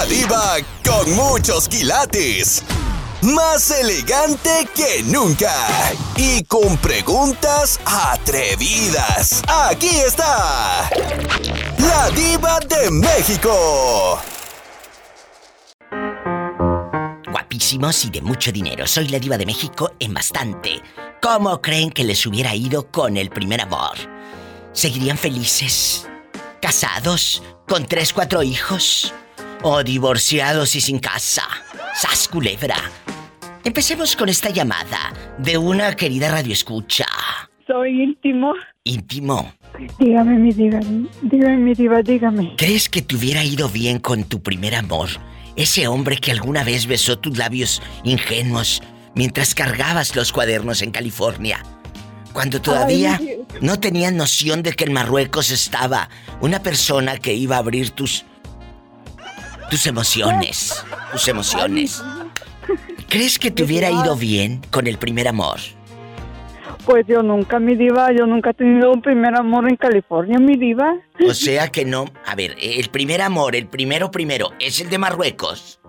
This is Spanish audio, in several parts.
La diva con muchos quilates. Más elegante que nunca. Y con preguntas atrevidas. Aquí está. La diva de México. Guapísimos y de mucho dinero. Soy la diva de México en bastante. ¿Cómo creen que les hubiera ido con el primer amor? ¿Seguirían felices? ¿Casados? ¿Con tres, cuatro hijos? ¿O divorciados y sin casa? ¡Sas culebra! Empecemos con esta llamada de una querida radioescucha. Soy íntimo. Íntimo. Dígame, mi diva, dígame, mi diva, dígame. ¿Crees que te hubiera ido bien con tu primer amor? Ese hombre que alguna vez besó tus labios ingenuos mientras cargabas los cuadernos en California. Cuando todavía Ay, no tenías noción de que en Marruecos estaba una persona que iba a abrir tus tus emociones, tus emociones. ¿Crees que te hubiera ido bien con el primer amor? Pues yo nunca, mi diva, yo nunca he tenido un primer amor en California, mi diva. O sea que no. A ver, el primer amor, el primero primero, es el de Marruecos.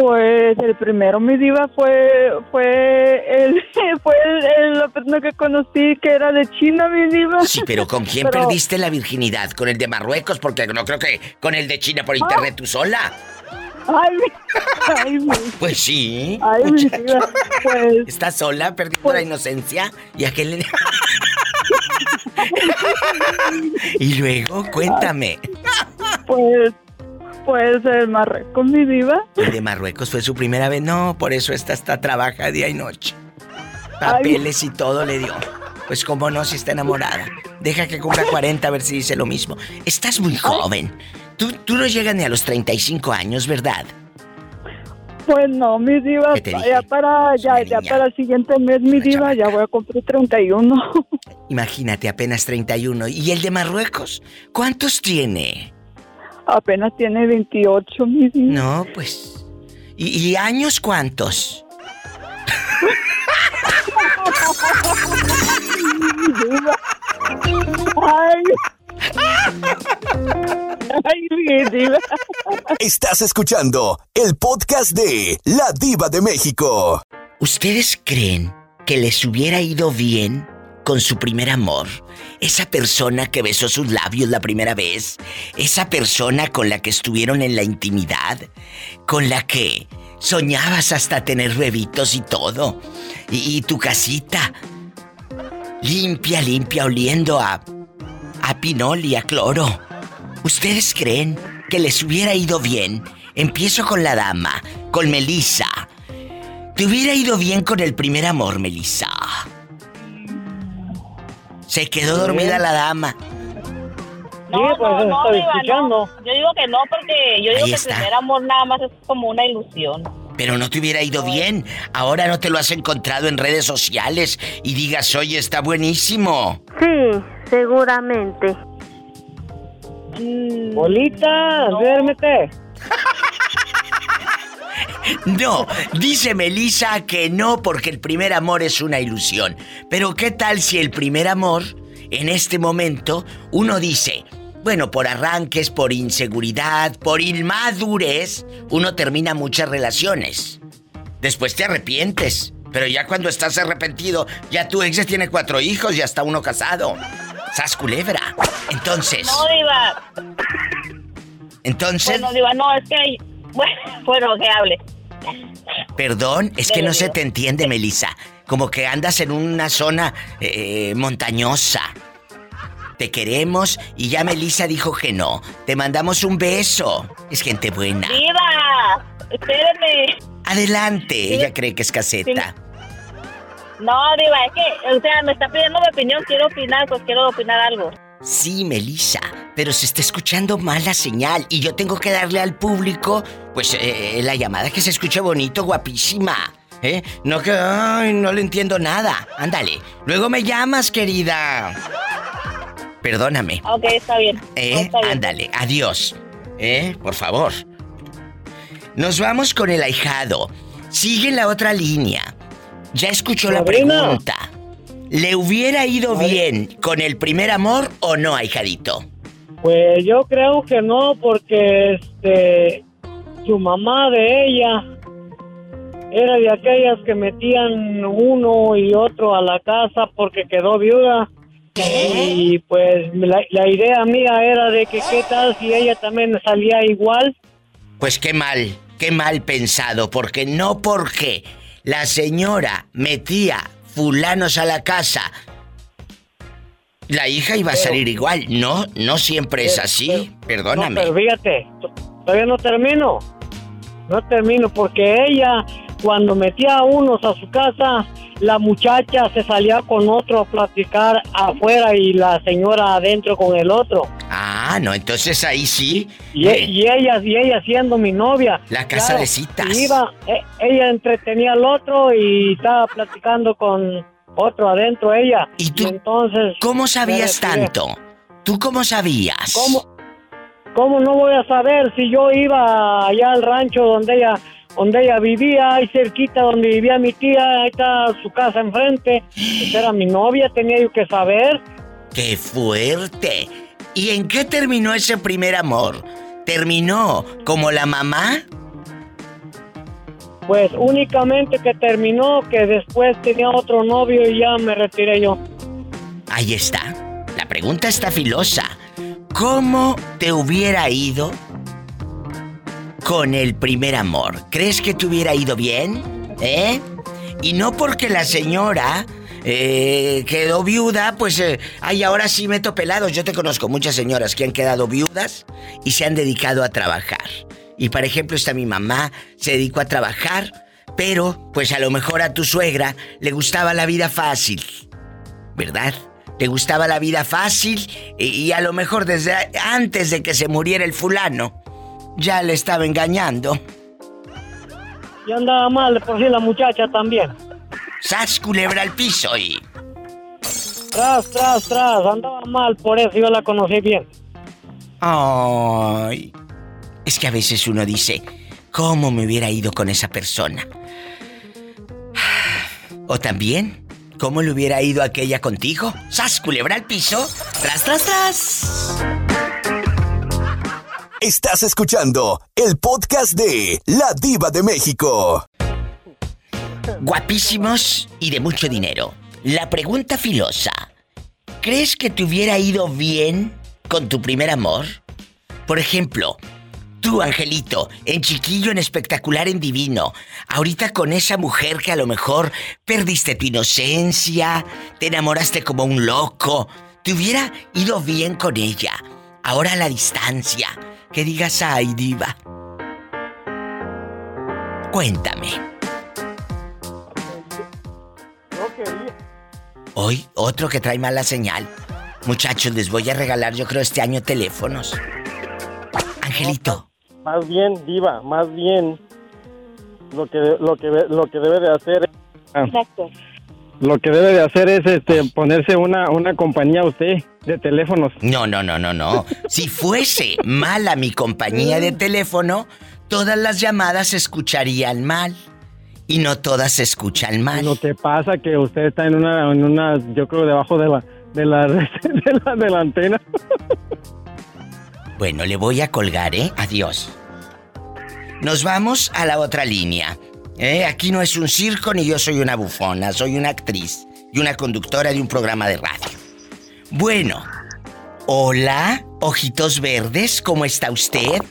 Pues el primero, mi diva, fue fue el fue el, el- la persona que conocí que era de China, mi diva. Sí, pero ¿con quién Pero- perdiste la virginidad? ¿Con el de Marruecos? Porque no creo que con el de China por internet tú sola. Ay, mi, ay, mi, Pues sí. ay, mi diva, pues, ¿Estás sola, perdiendo Pues- la inocencia? Y aquel... y luego, cuéntame. pues, pues el Marruecos, mi diva. El de Marruecos fue su primera vez. No, por eso esta está trabaja día y noche. Papeles y todo le dio. Pues cómo no, si está enamorada. Deja que cumpla 40 a ver si dice lo mismo. Estás muy joven. Tú, tú no llegas ni a los 35 años, ¿verdad? Pues no, mi diva, ya para ya, para el siguiente mes, mi Una diva, ya voy a cumplir 31. Imagínate, apenas 31. ¿Y el de Marruecos? ¿Cuántos tiene? Apenas tiene 28, mi diva. No, pues. ¿Y, y años cuántos? Ay. Ay, mi diva. Estás escuchando el podcast de La diva de México. ¿Ustedes creen que les hubiera ido bien con su primer amor? Esa persona que besó sus labios la primera vez, esa persona con la que estuvieron en la intimidad, con la que soñabas hasta tener bebitos y todo, y, tu casita limpia, limpia, oliendo a a pinol y a cloro. ¿Ustedes creen que les hubiera ido bien? Empiezo con la dama, con Melissa. ¿Te hubiera ido bien con el primer amor, Melissa? Se quedó dormida la dama. No, Sí, pues, no, no, estoy Diva, escuchando. no. Yo digo que no, porque yo digo Ahí que está. el primer amor nada más es como una ilusión. Pero no te hubiera ido bien. Ahora no te lo has encontrado en redes sociales y digas, oye, está buenísimo. Sí, seguramente. Mm, Bolita, duérmete. No, dice Melissa que no porque el primer amor es una ilusión. Pero ¿qué tal si el primer amor, en este momento, uno dice, bueno, por arranques, por inseguridad, por inmadurez, uno termina muchas relaciones. Después te arrepientes. Pero ya cuando estás arrepentido, ya tu ex tiene cuatro hijos y hasta uno casado. Sas culebra. Entonces, no, Diva. entonces, Bueno, Diva, no, es que hay... Bueno, bueno, que hable. Perdón, es que no se te entiende, Melissa. Como que andas en una zona eh, montañosa. Te queremos y ya Melissa dijo que no. Te mandamos un beso. Es gente buena. Diva, espérenme. Adelante. Ella cree que es caseta. No, Diva, es que, o sea, me está pidiendo mi opinión, quiero opinar, pues quiero opinar algo. Sí, Melissa, pero se está escuchando mal la señal y yo tengo que darle al público, pues, eh, la llamada que se escuche bonito, guapísima. ¿Eh? No que, ay, no le entiendo nada. Ándale, luego me llamas, querida. Perdóname. Ok, está bien. ¿Eh? Está bien. Ándale, adiós. ¿Eh? Por favor. Nos vamos con el ahijado. Sigue en la otra línea. Ya escuchó la pregunta. ¿Le hubiera ido bien con el primer amor o no, ahijadito? Pues yo creo que no, porque este su mamá de ella era de aquellas que metían uno y otro a la casa porque quedó viuda. Y pues la, la idea mía era de que qué tal si ella también salía igual. Pues qué mal, qué mal pensado, porque no porque la señora metía fulanos a la casa, la hija iba a salir igual. No, no siempre es así. Perdóname. No, pero fíjate, todavía no termino. No termino porque ella, cuando metía a unos a su casa, la muchacha se salía con otro a platicar afuera y la señora adentro con el otro. Ah, no, entonces ahí sí. Y, eh, y ella y ella siendo mi novia. La casa de citas. Iba, e- ella entretenía al otro y estaba platicando con otro adentro ella. ¿Y tú entonces ¿Cómo sabías tanto? ¿Tú cómo sabías? ¿Cómo, ¿Cómo no voy a saber si yo iba allá al rancho donde ella donde ella vivía, ahí cerquita donde vivía mi tía, ahí está su casa enfrente. Pues era mi novia, tenía yo que saber. ¡Qué fuerte! ¿Y en qué terminó ese primer amor? ¿Terminó como la mamá? Pues únicamente que terminó, que después tenía otro novio y ya me retiré yo. Ahí está. La pregunta está filosa. ¿Cómo te hubiera ido con el primer amor? ¿Crees que te hubiera ido bien? ¿Eh? Y no porque la señora eh, quedó viuda, pues, eh, ay, ahora sí meto pelados. Yo te conozco muchas señoras que han quedado viudas y se han dedicado a trabajar. Y por ejemplo, está mi mamá, se dedicó a trabajar, pero pues a lo mejor a tu suegra le gustaba la vida fácil. ¿verdad? Le gustaba la vida fácil y, a lo mejor desde antes de que se muriera el fulano ya le estaba engañando. Y andaba mal, por sí la muchacha también. ¡Sas culebra al piso y... Tras, tras, tras, andaba mal, por eso yo la conocí bien. Ay. Es que a veces uno dice, ¿cómo me hubiera ido con esa persona? O también, ¿cómo le hubiera ido aquella contigo? ¡Sas culebra al piso! ¡Tras, tras, tras! Estás escuchando el podcast de La Diva de México. Guapísimos y de mucho dinero. La pregunta filosa. ¿Crees que te hubiera ido bien con tu primer amor? Por ejemplo, tú, Angelito, en chiquillo, en espectacular, en divino. Ahorita con esa mujer que a lo mejor perdiste tu inocencia, te enamoraste como un loco. Te hubiera ido bien con ella. Ahora a la distancia. Que digas, ay, diva. Cuéntame. Hoy, otro que trae mala señal. Muchachos, les voy a regalar, yo creo, este año teléfonos. Angelito, Más bien, diva, más bien lo que lo que lo que debe de hacer es- ah, Exacto. lo que debe de hacer es este ponerse una una compañía usted de teléfonos. no, no, no, no, no. Si fuese mala mi compañía de teléfono, todas las llamadas se escucharían mal. Y no todas se escuchan mal. Lo que pasa que usted está en una en una yo creo debajo de la de la de la, de la antena. Bueno, le voy a colgar, ¿eh? Adiós. Nos vamos a la otra línea. ¿eh? Aquí no es un circo ni yo soy una bufona, soy una actriz y una conductora de un programa de radio. Bueno, hola, ojitos verdes, ¿cómo está usted?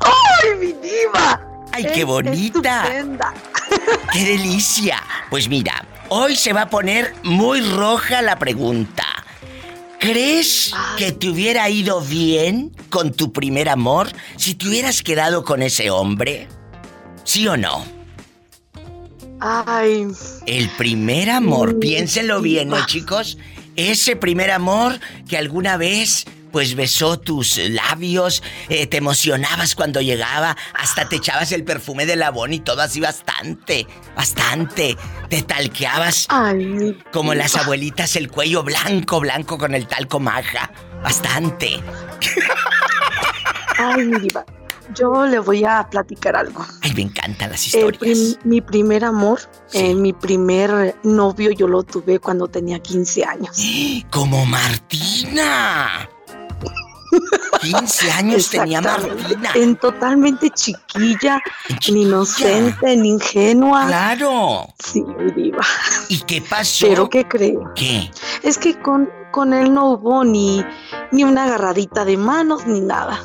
¡Ay, mi diva! ¡Ay, qué Es bonita! estupenda. ¡Qué delicia! Pues mira, hoy se va a poner muy roja la pregunta. ¿Crees que te hubiera ido bien con tu primer amor si te hubieras quedado con ese hombre? ¿Sí o no? Ay, El primer amor, Mm, piénsenlo bien, ¿eh, diva. chicos? Ese primer amor que alguna vez pues besó tus labios, eh, te emocionabas cuando llegaba, hasta te echabas el perfume de labón y todo así bastante, bastante. Te talqueabas ay, como las abuelitas el cuello blanco, blanco con el talco maja. Bastante. Ay, mi diva. Yo le voy a platicar algo. Ay, me encantan las El historias. prim- mi primer amor, Sí. eh, mi primer novio, yo lo tuve cuando tenía 15 años. Como Martina. 15 años tenía. Martina. En totalmente chiquilla, chiquilla. inocente, en ingenua. Claro. Sí, mi diva. ¿Y qué pasó? Pero ¿qué creo? ¿Qué? Es que con, con él no hubo ni, ni una agarradita de manos ni nada.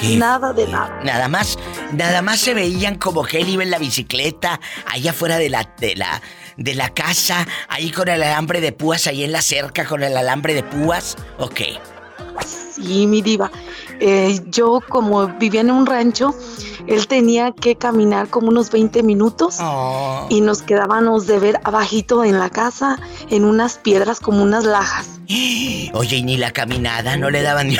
¿Qué Nada de nada. Nada más, nada más se veían como que él iba en la bicicleta, allá afuera de la, de la, de la casa, ahí con el alambre de púas, ahí en la cerca con el alambre de púas. Ok. Sí, mi diva. Eh, yo como vivía en un rancho, él tenía que caminar como unos 20 minutos Oh. y nos quedábamos de ver abajito en la casa, en unas piedras como unas lajas. Oye, y ni la caminada, no le daban ni...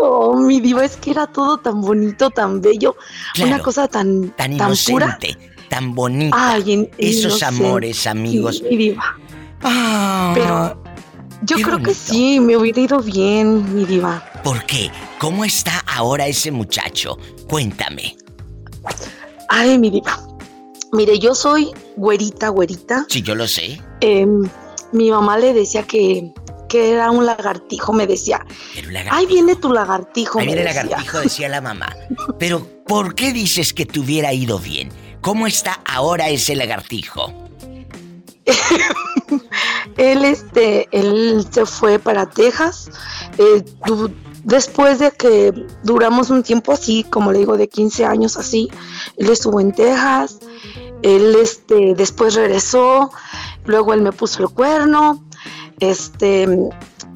No, mi diva, es que era todo tan bonito, tan bello, Claro, una cosa tan, tan tan pura. inocente, tan bonita. Ay, en- Esos inocente. amores, amigos. Mi diva. Ah, Pero yo Qué creo que sí, me hubiera ido bien, mi diva. ¿Por qué? ¿Cómo está ahora ese muchacho? Cuéntame. Ay, mi diva. Mire, yo soy güerita, güerita. Si yo lo sé. Em, mi mamá le decía que, que era un lagartijo, me decía, lagartijo. Ahí viene tu lagartijo. Ahí me viene el lagartijo, decía la mamá. Pero, ¿por qué dices que te hubiera ido bien? ¿Cómo está ahora ese lagartijo? Él, este, él se fue para Texas. eh, después de que duramos un tiempo así, como le digo, de 15 años así, él estuvo en Texas. Él, este, después regresó. Luego él me puso el cuerno. Este,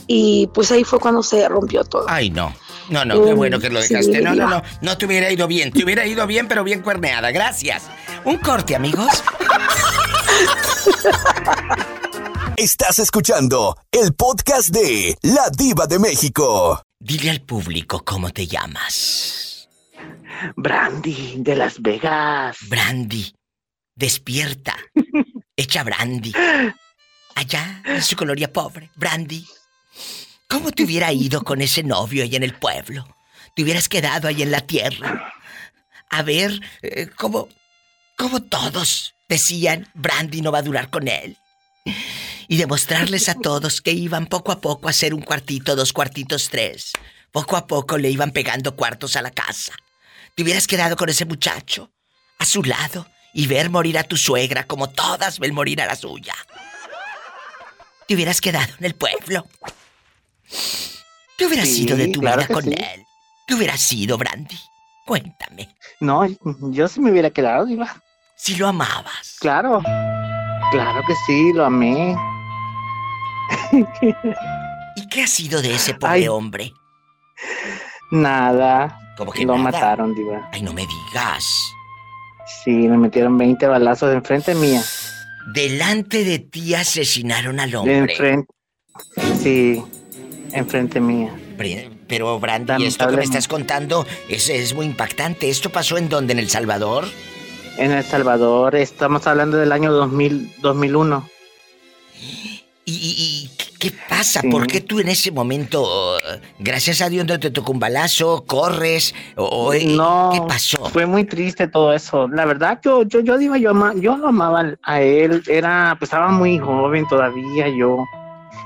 y pues ahí fue cuando se rompió todo. Ay, no. No, no, qué bueno que lo sí, dejaste. No, no, no. No te hubiera ido bien. Te hubiera ido bien, pero bien cuerneada. Gracias. Un corte, amigos. Estás escuchando el podcast de La Diva de México. Dile al público cómo te llamas. Brandy de Las Vegas. Brandy. Despierta. Echa brandy. Allá, en su colonia pobre. Brandy. ¿Cómo te hubiera ido con ese novio ahí en el pueblo? Te hubieras quedado ahí en la tierra. A ver, eh, cómo, cómo todos decían, Brandy no va a durar con él. Y demostrarles a todos que iban poco a poco a hacer un cuartito, dos cuartitos, tres. Poco a poco le iban pegando cuartos a la casa. Te hubieras quedado con ese muchacho, a su lado, y ver morir a tu suegra como todas ven morir a la suya. Te hubieras quedado en el pueblo. ¿Qué hubiera Sí, sido de tu claro vida con sí. él? ¿Qué hubiera sido, Brandy? Cuéntame. No, yo sí me hubiera quedado, Diva. Si lo amabas. Claro. Claro que sí, lo amé. ¿Y qué ha sido de ese pobre Ay. hombre? Nada. Como que Lo nada. mataron, Diva. Ay, no me digas. Sí, me metieron 20 balazos enfrente mía. Delante de ti asesinaron al De hombre. enfrente. Sí, enfrente mía. Pero Brandy, esto que me estás contando es, es muy impactante. ¿Esto pasó en dónde? ¿En El Salvador? En El Salvador, estamos hablando del año 2000, 2001. ¿Y, y- qué pasa? Sí. ¿Por qué tú en ese momento, gracias a Dios, no te tocó un balazo, corres? O, eh, No, ¿Qué pasó? Fue muy triste todo eso. La verdad, yo, yo, yo digo, yo, yo lo amaba a él. Era, pues estaba muy joven todavía, yo.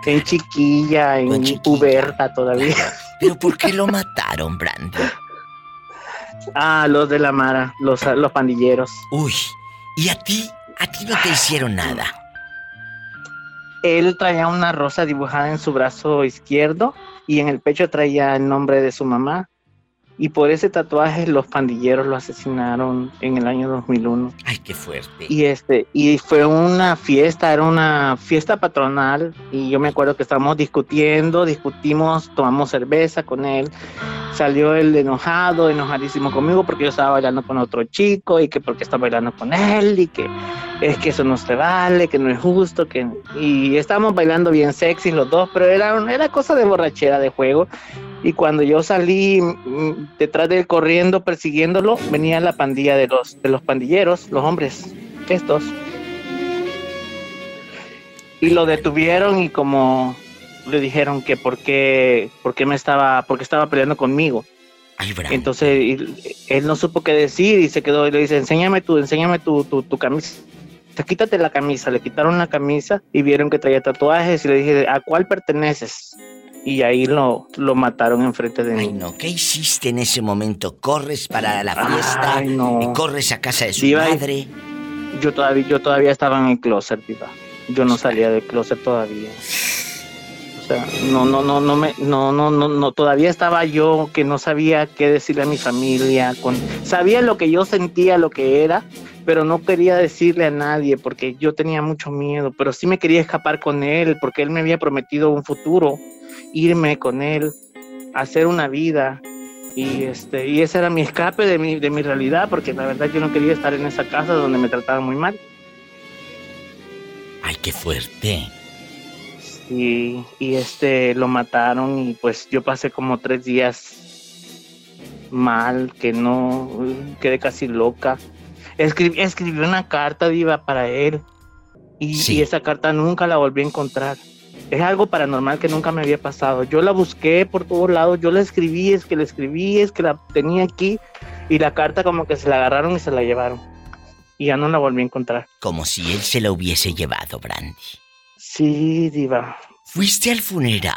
En chiquilla, en puberta todavía. ¿Pero por qué lo mataron, Brandy? Ah, los de la Mara, los, los pandilleros. Uy, ¿y a ti? ¿A ti no te hicieron nada? Él traía una rosa dibujada en su brazo izquierdo y en el pecho traía el nombre de su mamá. Y por ese tatuaje los pandilleros lo asesinaron en el año 2001. Ay, qué fuerte. Y este, y fue una fiesta, era una fiesta patronal, y yo me acuerdo que estábamos discutiendo, discutimos, tomamos cerveza con él, salió él enojado, enojadísimo conmigo porque yo estaba bailando con otro chico y que porque estaba bailando con él y que es que eso no se vale, que no es justo, que y estábamos bailando bien sexy los dos, pero era, era cosa de borrachera, de juego. Y cuando yo salí mm, detrás de él corriendo, persiguiéndolo, venía la pandilla de los, de los pandilleros, los hombres, estos. Y lo detuvieron y como le dijeron que por qué, por qué me estaba, porque estaba peleando conmigo. Ay. Entonces él no supo qué decir y se quedó y le dice, enséñame tu, enséñame tu, tu, tu camisa. Dice, Quítate la camisa, le quitaron la camisa y vieron que traía tatuajes y le dije, ¿a cuál perteneces? Y ahí lo, lo mataron enfrente de mí. Ay, no, ¿qué hiciste en ese momento? ¿Corres para la fiesta? Ay, no. y ¿Corres a casa de su Diva, madre? Yo todavía, yo todavía estaba en el closet, diva. Yo no salía del closet todavía. O sea, no, no, no, no me, no, no, no, no, todavía estaba yo que no sabía qué decirle a mi familia. Con, sabía lo que yo sentía, lo que era, pero no quería decirle a nadie porque yo tenía mucho miedo. Pero sí me quería escapar con él porque él me había prometido un futuro, irme con él, hacer una vida. Y este, y ese era mi escape de mi, de mi realidad, porque la verdad yo no quería estar en esa casa donde me trataban muy mal. Ay, qué fuerte. y, y este lo mataron y pues yo pasé como tres días mal, que no, quedé casi loca. Escribí, escribí una carta diva para él y, Sí. y esa carta nunca la volví a encontrar. Es algo paranormal que nunca me había pasado. Yo la busqué por todos lados, yo la escribí, es que la escribí, es que la tenía aquí y la carta como que se la agarraron y se la llevaron. Y ya no la volví a encontrar. Como si él se la hubiese llevado, Brandy. Sí, diva. Fuiste al funeral.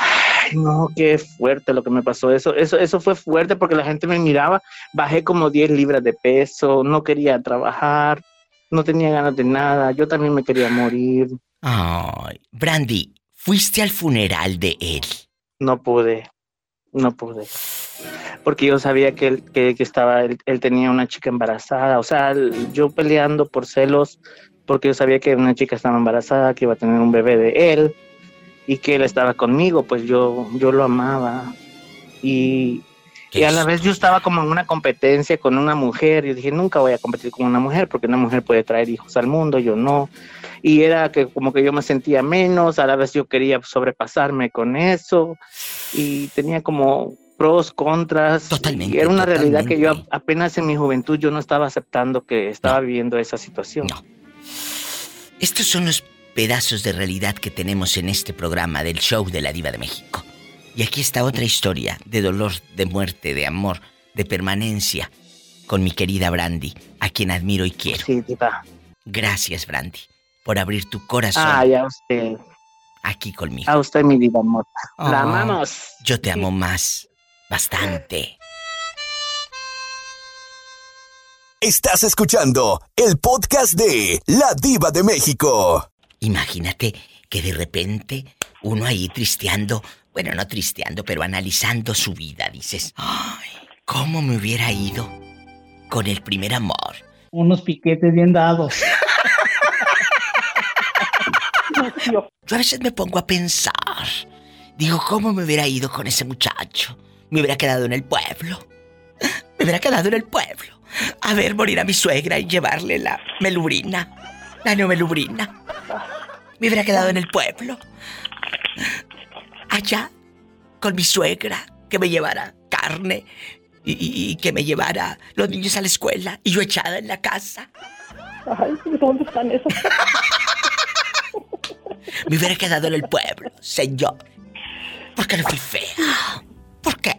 Ay, no, qué fuerte lo que me pasó. Eso, eso, eso fue fuerte porque la gente me miraba. Bajé como 10 libras de peso, no quería trabajar, no tenía ganas de nada. Yo también me quería morir. Ay, Brandy, fuiste al funeral de él. No pude, no pude. Porque yo sabía que él, que, que estaba, él, él tenía una chica embarazada. O sea, yo peleando por celos, porque yo sabía que una chica estaba embarazada, que iba a tener un bebé de él y que él estaba conmigo, pues yo, yo lo amaba. Y, ¿Qué y a la vez yo estaba como en una competencia con una mujer. Y dije, nunca voy a competir con una mujer porque una mujer puede traer hijos al mundo, yo no. Y era que como que yo me sentía menos, a la vez yo quería sobrepasarme con eso. Y tenía como pros, contras. Totalmente, Y era una realidad que yo apenas en mi juventud yo no estaba aceptando que estaba viviendo esa situación. No. Estos son los pedazos de realidad que tenemos en este programa del show de la Diva de México. Y aquí está otra historia de dolor, de muerte, de amor, de permanencia con mi querida Brandy, a quien admiro y quiero. Sí, diva. Gracias, Brandy, por abrir tu corazón Ay, a usted, aquí conmigo. a usted, mi diva amor. Oh, La amamos. Yo te amo más, bastante. Estás escuchando el podcast de La Diva de México. Imagínate que de repente uno ahí tristeando, bueno, no tristeando, pero analizando su vida, dices, ay, ¿cómo me hubiera ido con el primer amor? Unos piquetes bien dados. Yo a veces me pongo a pensar, digo, ¿cómo me hubiera ido con ese muchacho? Me hubiera quedado en el pueblo. Me hubiera quedado en el pueblo. A ver morir a mi suegra y llevarle la melubrina. La neomelubrina. Me hubiera quedado en el pueblo. Allá, con mi suegra, que me llevara carne y, y- y que me llevara los niños a la escuela y yo echada en la casa. Ay, ¿dónde están esos? Me hubiera quedado en el pueblo, señor. ¿Por qué no fui fea? ¿Por qué?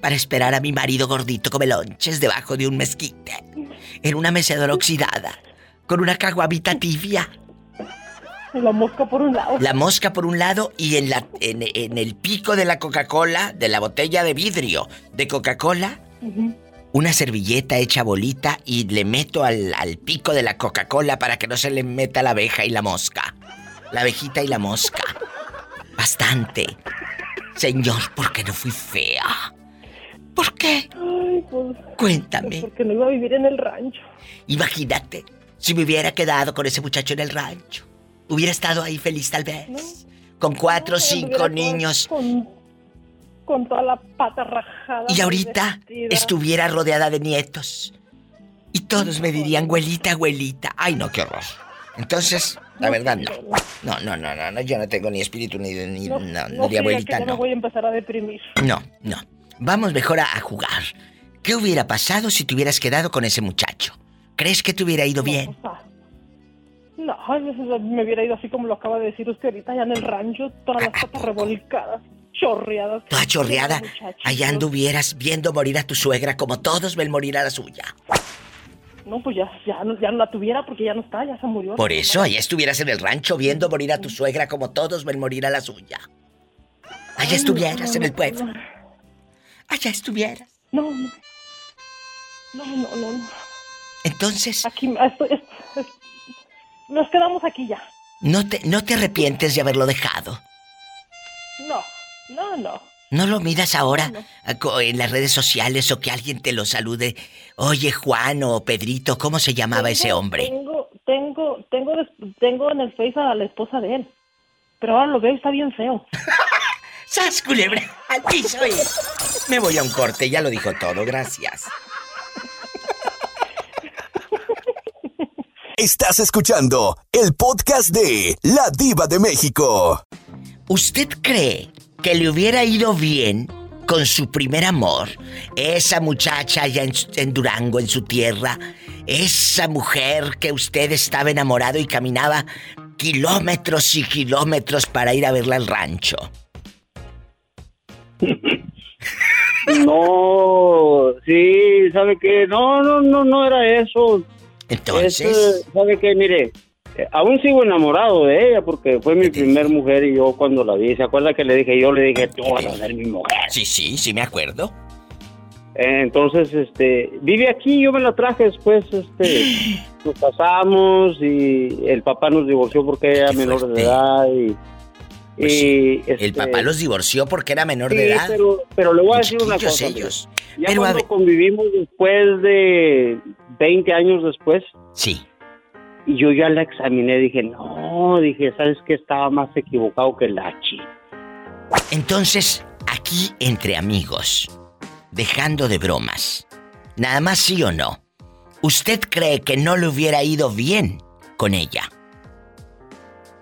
Para esperar a mi marido gordito come lonches debajo de un mezquite. En una mecedora oxidada. Con una caguamita tibia. La mosca por un lado. La mosca por un lado y en, la, en, en el pico de la Coca-Cola, de la botella de vidrio de Coca-Cola, una servilleta hecha bolita y le meto al, al pico de la Coca-Cola para que no se le meta la abeja y la mosca. La abejita y la mosca. Bastante. Señor, ¿por qué no fui fea? ¿Por qué? Ay, pues, Cuéntame. porque no iba a vivir en el rancho. Imagínate si me hubiera quedado con ese muchacho en el rancho. Hubiera estado ahí feliz tal vez. Con cuatro o Ay, cinco niños. Con, con toda la pata rajada. Y ahorita vestida. estuviera rodeada de nietos. Y todos me dirían, abuelita, abuelita. Ay, no, qué horror. Entonces, la verdad, no. No, no, no, no, no, yo no tengo ni espíritu ni, ni No, no, no de abuelita, que no. voy a empezar a deprimir. No, no. Vamos mejor a, a jugar. ¿Qué hubiera pasado si te hubieras quedado con ese muchacho? ¿Crees que te hubiera ido bien? Sea, no, ay, me hubiera ido así como lo acaba de decir usted ahorita, allá en el rancho, todas las patas revolcadas, chorreadas. Toda chorreada, allá anduvieras viendo morir a tu suegra como todos ven morir a la suya. No, pues ya, ya, no, ya no la tuviera porque ya no está, ya se murió. Por eso, allá estuvieras en el rancho viendo morir a tu suegra como todos ven morir a la suya. Allá estuvieras en el pueblo. Allá estuvieras. No, no. No, no, no. Entonces, Aquí, estoy, es- es- nos quedamos aquí ya. ¿no te, ¿no te arrepientes de haberlo dejado? No, no, no. ¿No lo miras ahora en las redes sociales o que alguien te lo salude? Oye, Juan o Pedrito, ¿cómo se llamaba ese hombre? Tengo, tengo, tengo, tengo en el Face a la esposa de él. Pero ahora lo veo y está bien feo. ¡Sas, culebra! ¡Al piso! Me voy a un corte, ya lo dijo todo, gracias. Estás escuchando el podcast de La Diva de México. ¿Usted cree que le hubiera ido bien con su primer amor? Esa muchacha allá en, en Durango, en su tierra. Esa mujer que usted estaba enamorado y caminaba kilómetros y kilómetros para ir a verla al rancho. No, sí, ¿sabe qué? No, no, no, no era eso. Entonces. Es, ¿Sabe qué? Mire, eh, aún sigo enamorado de ella porque fue mi primer mujer y yo cuando la vi, ¿se acuerda que le dije? Yo le dije, tú vas a ser mi mujer. Sí, sí, sí me acuerdo. Entonces, este, vive aquí, yo me la traje después, este, nos casamos y el papá nos divorció porque era menor de edad y... y, El este, papá los divorció porque era menor sí, de edad. Pero, pero le voy a decir una cosa. ellos. Ya Pero cuando convivimos después de 20 años después. Sí. Y yo ya la examiné, dije, no, dije, ¿sabes qué? Estaba más equivocado que la chi. Entonces, aquí entre amigos, dejando de bromas, nada más sí o no, ¿usted cree que no le hubiera ido bien con ella?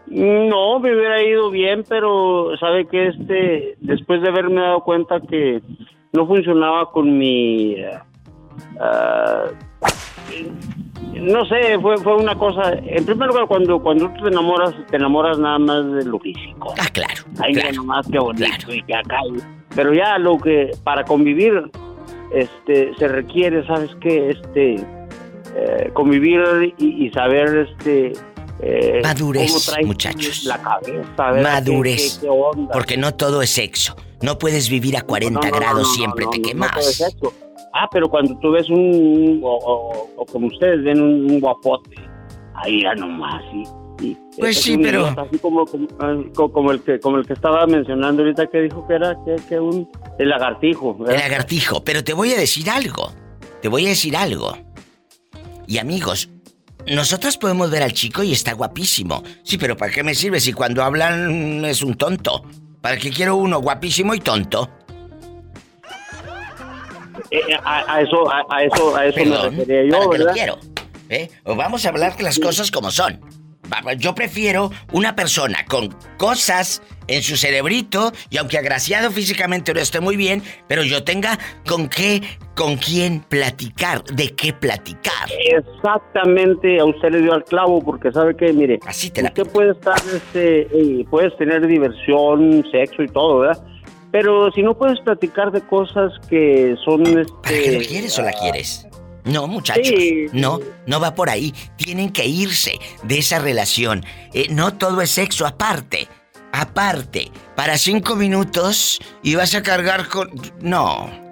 No, me hubiera ido bien, pero sabe que este, después de haberme dado cuenta que no funcionaba con mi, eh, ah, no sé, fue, fue una cosa. En primer lugar, cuando cuando tú te enamoras, te enamoras nada más de lo físico. Ah, claro. Ahí claro, nomás que bonito y que acá. Pero ya lo que para convivir, este, se requiere, sabes qué, este, eh, convivir y, y saber, este. eh, Madurez, muchachos. La cabeza. Madurez. ¿Qué- qué- qué onda? Porque no todo es sexo. No puedes vivir a 40 No, no, no, grados no, siempre, te quemas. Ah, pero cuando tú ves un, o, o- o como ustedes ven un, un guapote, ahí ya nomás, Pues es sí, un pero- idiota, Así como, como, ah, co- como el que como el que estaba mencionando ahorita que dijo que era que, que un el lagartijo. ¿verdad? El lagartijo, pero te voy a decir algo. Te voy a decir algo. Y amigos, nosotros podemos ver al chico y está guapísimo. Sí, pero ¿para qué me sirve si cuando hablan es un tonto? ¿Para qué quiero uno guapísimo y tonto? Eh, a, a eso, a, a eso, a eso Perdón, me refería yo, ¿para qué lo ¿verdad? quiero? ¿Eh? Vamos a hablar las cosas como son. Yo prefiero una persona con cosas en su cerebrito y aunque agraciado físicamente no esté muy bien, pero yo tenga con qué, con quién platicar, de qué platicar. Exactamente, a usted le dio al clavo porque sabe que, mire, Así te la usted puede estar, este, eh, puedes tener diversión, sexo y todo, ¿verdad? Pero si no puedes platicar de cosas que son, este... ¿Para qué lo quieres o la quieres? No, muchachos. Sí. No, no va por ahí. Tienen que irse de esa relación. Eh, no todo es sexo, aparte. Aparte. Para cinco minutos y vas a cargar con. No.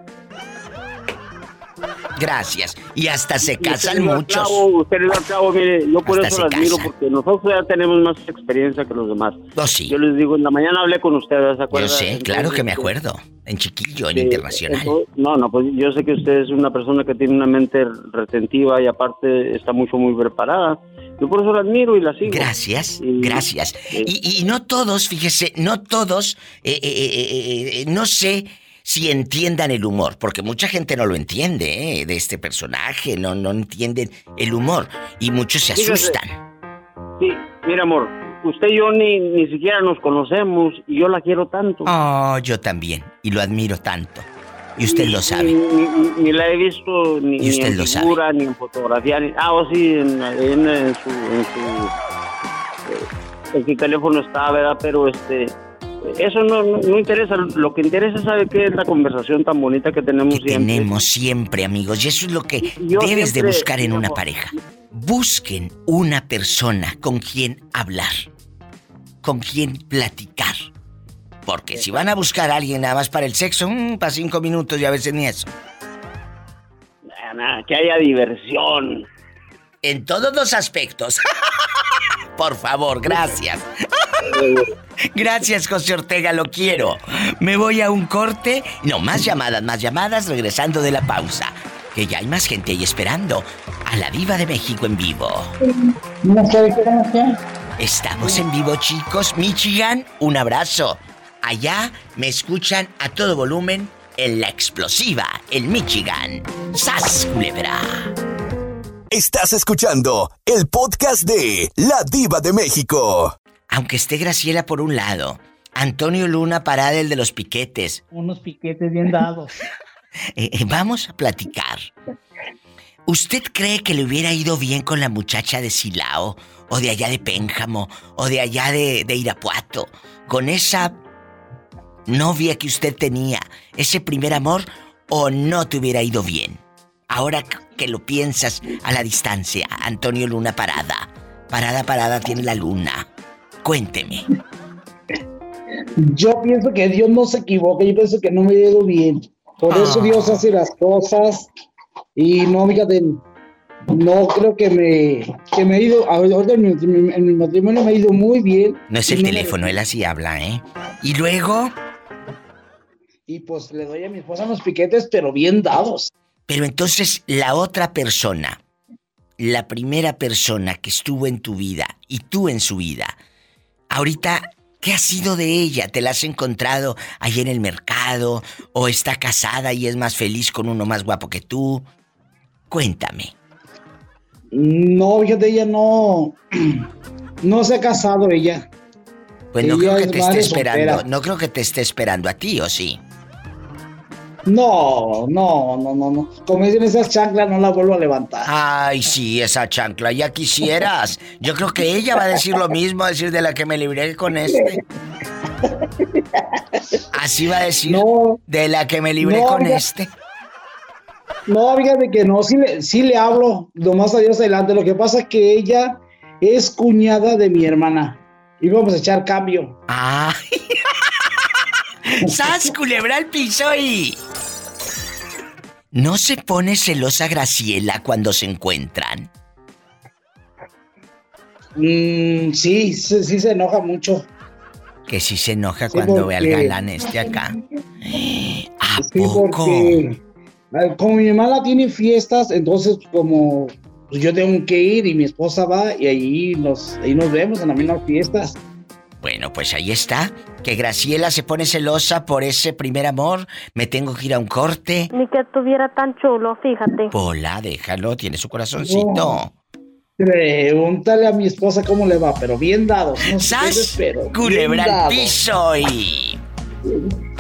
Gracias. Y hasta se usted casan muchos. clavo, usted al clavo, mire, yo por Hasta eso lo admiro, casan. porque nosotros ya tenemos más experiencia que los demás. Oh, sí. Yo les digo, en la mañana hablé con ustedes, ¿se Yo acuerdan? sé, claro que me acuerdo. En chiquillo, en Sí, internacional. entonces, no, no, pues yo sé que usted es una persona que tiene una mente retentiva y aparte está mucho, muy preparada. Yo por eso la admiro y la sigo. Gracias, Y- gracias. Sí. Y, y no todos, fíjese, no todos, eh, eh, eh, eh, no sé si entiendan el humor, porque mucha gente no lo entiende, eh, de este personaje, no, no entienden el humor y muchos se asustan. Sí, mira, amor, usted y yo ni, ni siquiera nos conocemos y yo la quiero tanto. Oh, yo también, y lo admiro tanto. Y usted Ni- lo sabe. Ni, ni- ni la he visto ni, Y usted ni en lo sabe. ni en fotografía. Ni, ah, o sí, en, en- en su, en su, eh, en su teléfono está, ¿verdad? Pero este, eso no, no, interesa. Lo que interesa, ¿sabe qué? Es la conversación tan bonita que tenemos Que siempre. tenemos siempre, amigos, y eso es lo que Yo debes de buscar en una pareja. Busquen una persona con quien hablar, con quien platicar. Porque si van a buscar a alguien nada más para el sexo, mm, para cinco minutos y a veces ni eso. Nada, que haya diversión. En todos los aspectos. Por favor, gracias. Gracias, José Ortega, lo quiero. Me voy a un corte. No, más llamadas, más llamadas, regresando de la pausa. Que ya hay más gente ahí esperando. A la Diva de México en vivo. Estamos en vivo, chicos. Michigan, un abrazo. Allá me escuchan a todo volumen en la explosiva, en Michigan. ¡Sas, culebra! Estás escuchando el podcast de La Diva de México. Aunque esté Graciela por un lado, Antonio Luna parada el de los piquetes. Unos piquetes bien dados. Eh, eh, vamos a platicar. ¿Usted cree que le hubiera ido bien con la muchacha de Silao, o de allá de Pénjamo, o de allá de, de Irapuato, con esa novia que usted tenía, ese primer amor, o no te hubiera ido bien? Ahora que lo piensas a la distancia, Antonio Luna parada. Parada, parada tiene la luna. Cuénteme. Yo pienso que Dios no se equivoca, yo pienso que no me ha ido bien. Por eso Ah. Dios hace las cosas y no, fíjate, no creo que me, que me ha ido, ahorita en mi, en mi matrimonio me ha ido muy bien. No es el teléfono, él así habla, ¿eh? Y luego, Y pues le doy a mi esposa unos piquetes, pero bien dados. pero entonces la otra persona, la primera persona que estuvo en tu vida y tú en su vida, ahorita, ¿qué ha sido de ella? ¿Te la has encontrado ahí en el mercado? ¿O está casada y es más feliz con uno más guapo que tú? Cuéntame. No, fíjate, ella no, no se ha casado ella. Pues no Ella creo que es te esté esperando, soltera. no creo que te esté esperando a ti, ¿o sí? No, no, no, no, no. Como dicen esas chanclas, no la vuelvo a levantar. Ay, sí, esa chancla, ya quisieras. Yo creo que ella va a decir lo mismo, a decir de la que me libré con este. Así va a decir de la que me libré no, con este. No, fíjate que no, sí le, sí le hablo, lo más a Dios adelante. Lo que pasa es que ella es cuñada de mi hermana. Y vamos a echar cambio. ¡Ay! ¡Sas, culebra al piso y... ¿No se pone celosa Graciela cuando se encuentran? Mm, sí, sí, sí se enoja mucho. Que si se enoja Sí, cuando ve al galán este acá. ¿A Sí, poco? porque eh, como mi hermana tiene fiestas, entonces como pues, yo tengo que ir y mi esposa va y ahí nos, ahí nos vemos en las mismas fiestas. Bueno, pues ahí está. Que Graciela se pone celosa por ese primer amor. Me tengo que ir a un corte. Ni que estuviera tan chulo, fíjate. Pola, déjalo, tiene su corazoncito. Pregúntale a mi esposa cómo le va, pero bien dado. No ¡Sas! pero Culebra al piso y...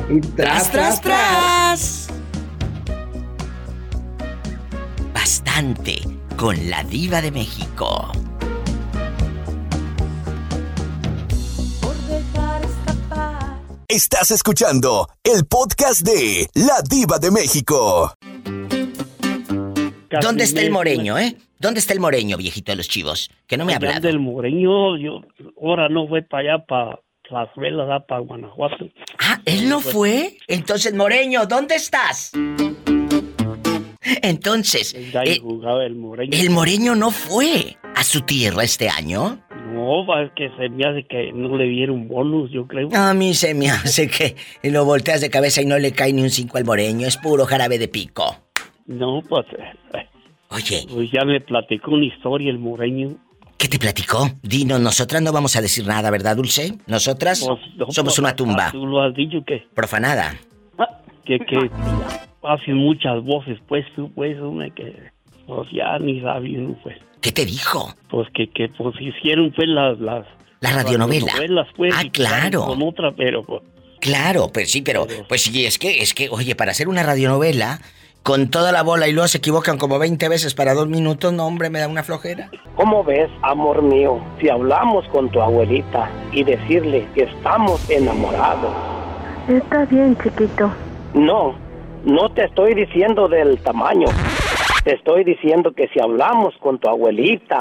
Y ¡Tras, tras, tras! Bastante con la diva de México. Estás escuchando el podcast de La Diva de México. ¿Dónde está el moreño, eh? ¿Dónde está el moreño, viejito de los chivos? Que no me ha Allá hablado. del Moreño, yo ahora no fue para allá, para Las Velas, para Guanajuato. Ah, ¿él no fue? Entonces, moreño, ¿dónde estás? Entonces, eh, el Moreño. el moreño no fue a su tierra este año. No, va, es que se me hace que no le dieron bonus, yo creo. A mí se me hace que lo volteas de cabeza y no le cae ni un cinco al moreño. Es puro jarabe de pico. No, pues. eh, Oye. Pues ya me platicó una historia el Moreño. ¿Qué te platicó? Dino, nosotras no vamos a decir nada, ¿verdad, Dulce? Nosotras Pues, no, somos una tumba. Tú lo has dicho que, Profanada. que, que hacen muchas voces, pues tú, pues, hombre, que. Pues ya ni saben, pues. ¿Qué te dijo? Pues que, que pues hicieron, pues, las. Las, La radionovela. radionovelas, pues, Ah, claro. Con otra, pero pues. Claro, pues sí, pero pues sí, es que, es que, oye, para hacer una radionovela, con toda la bola y luego se equivocan como 20 veces para dos minutos, no, hombre, me da una flojera. ¿Cómo ves, amor mío, si hablamos con tu abuelita y decirle que estamos enamorados? Está bien, chiquito. No, no te estoy diciendo del tamaño. Te estoy diciendo que si hablamos con tu abuelita,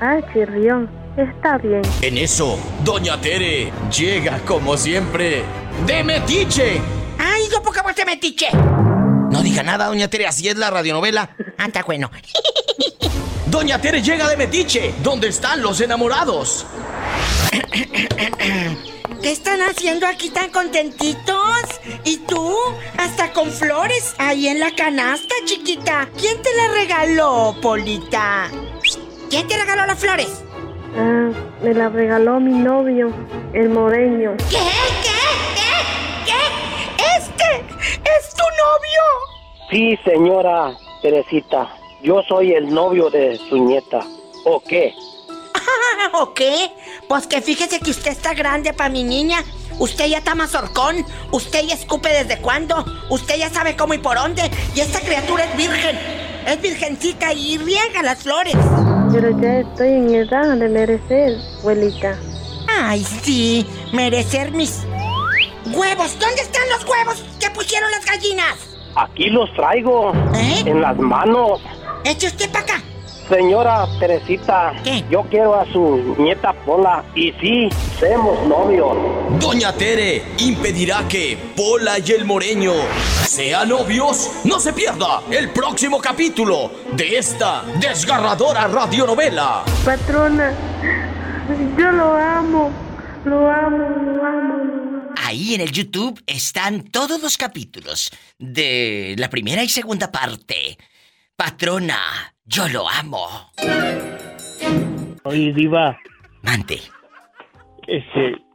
Ah, chirrión. Está bien. En eso, Doña Tere llega como siempre de metiche. ¡Ay, yo poca voz de metiche! No diga nada, Doña Tere, así es la radionovela. Anda, bueno. Doña Tere llega de metiche, donde están los enamorados. ¿Qué están haciendo aquí tan contentitos? ¿Y tú? Hasta con flores ahí en la canasta, chiquita. ¿Quién te la regaló, Polita? ¿Quién te regaló las flores? Ah, me la regaló mi novio, el moreño. ¿Qué? Sí, señora Teresita, yo soy el novio de su nieta. ¿O qué? ¿O qué? Pues que fíjese que usted está grande para mi niña. Usted ya está mazorcón. Usted ya escupe desde cuándo. Usted ya sabe cómo y por dónde. Y esta criatura es virgen. Es virgencita y riega las flores. Pero ya estoy en edad de merecer, abuelita. Ay, sí. Merecer mis huevos. ¿Dónde están los huevos que pusieron las gallinas? Aquí los traigo. ¿Eh? En las manos. Eche usted para acá. Señora Teresita, yo quiero a su nieta Pola y sí, somos novios. Doña Tere impedirá que Pola y el Moreño sean novios. No se pierda el próximo capítulo de esta desgarradora radionovela. Patrona, yo lo amo. Lo amo, lo amo, lo amo. Ahí en el YouTube están todos los capítulos de la primera y segunda parte. Patrona, yo lo amo. Oye, Diva. Mante. Este.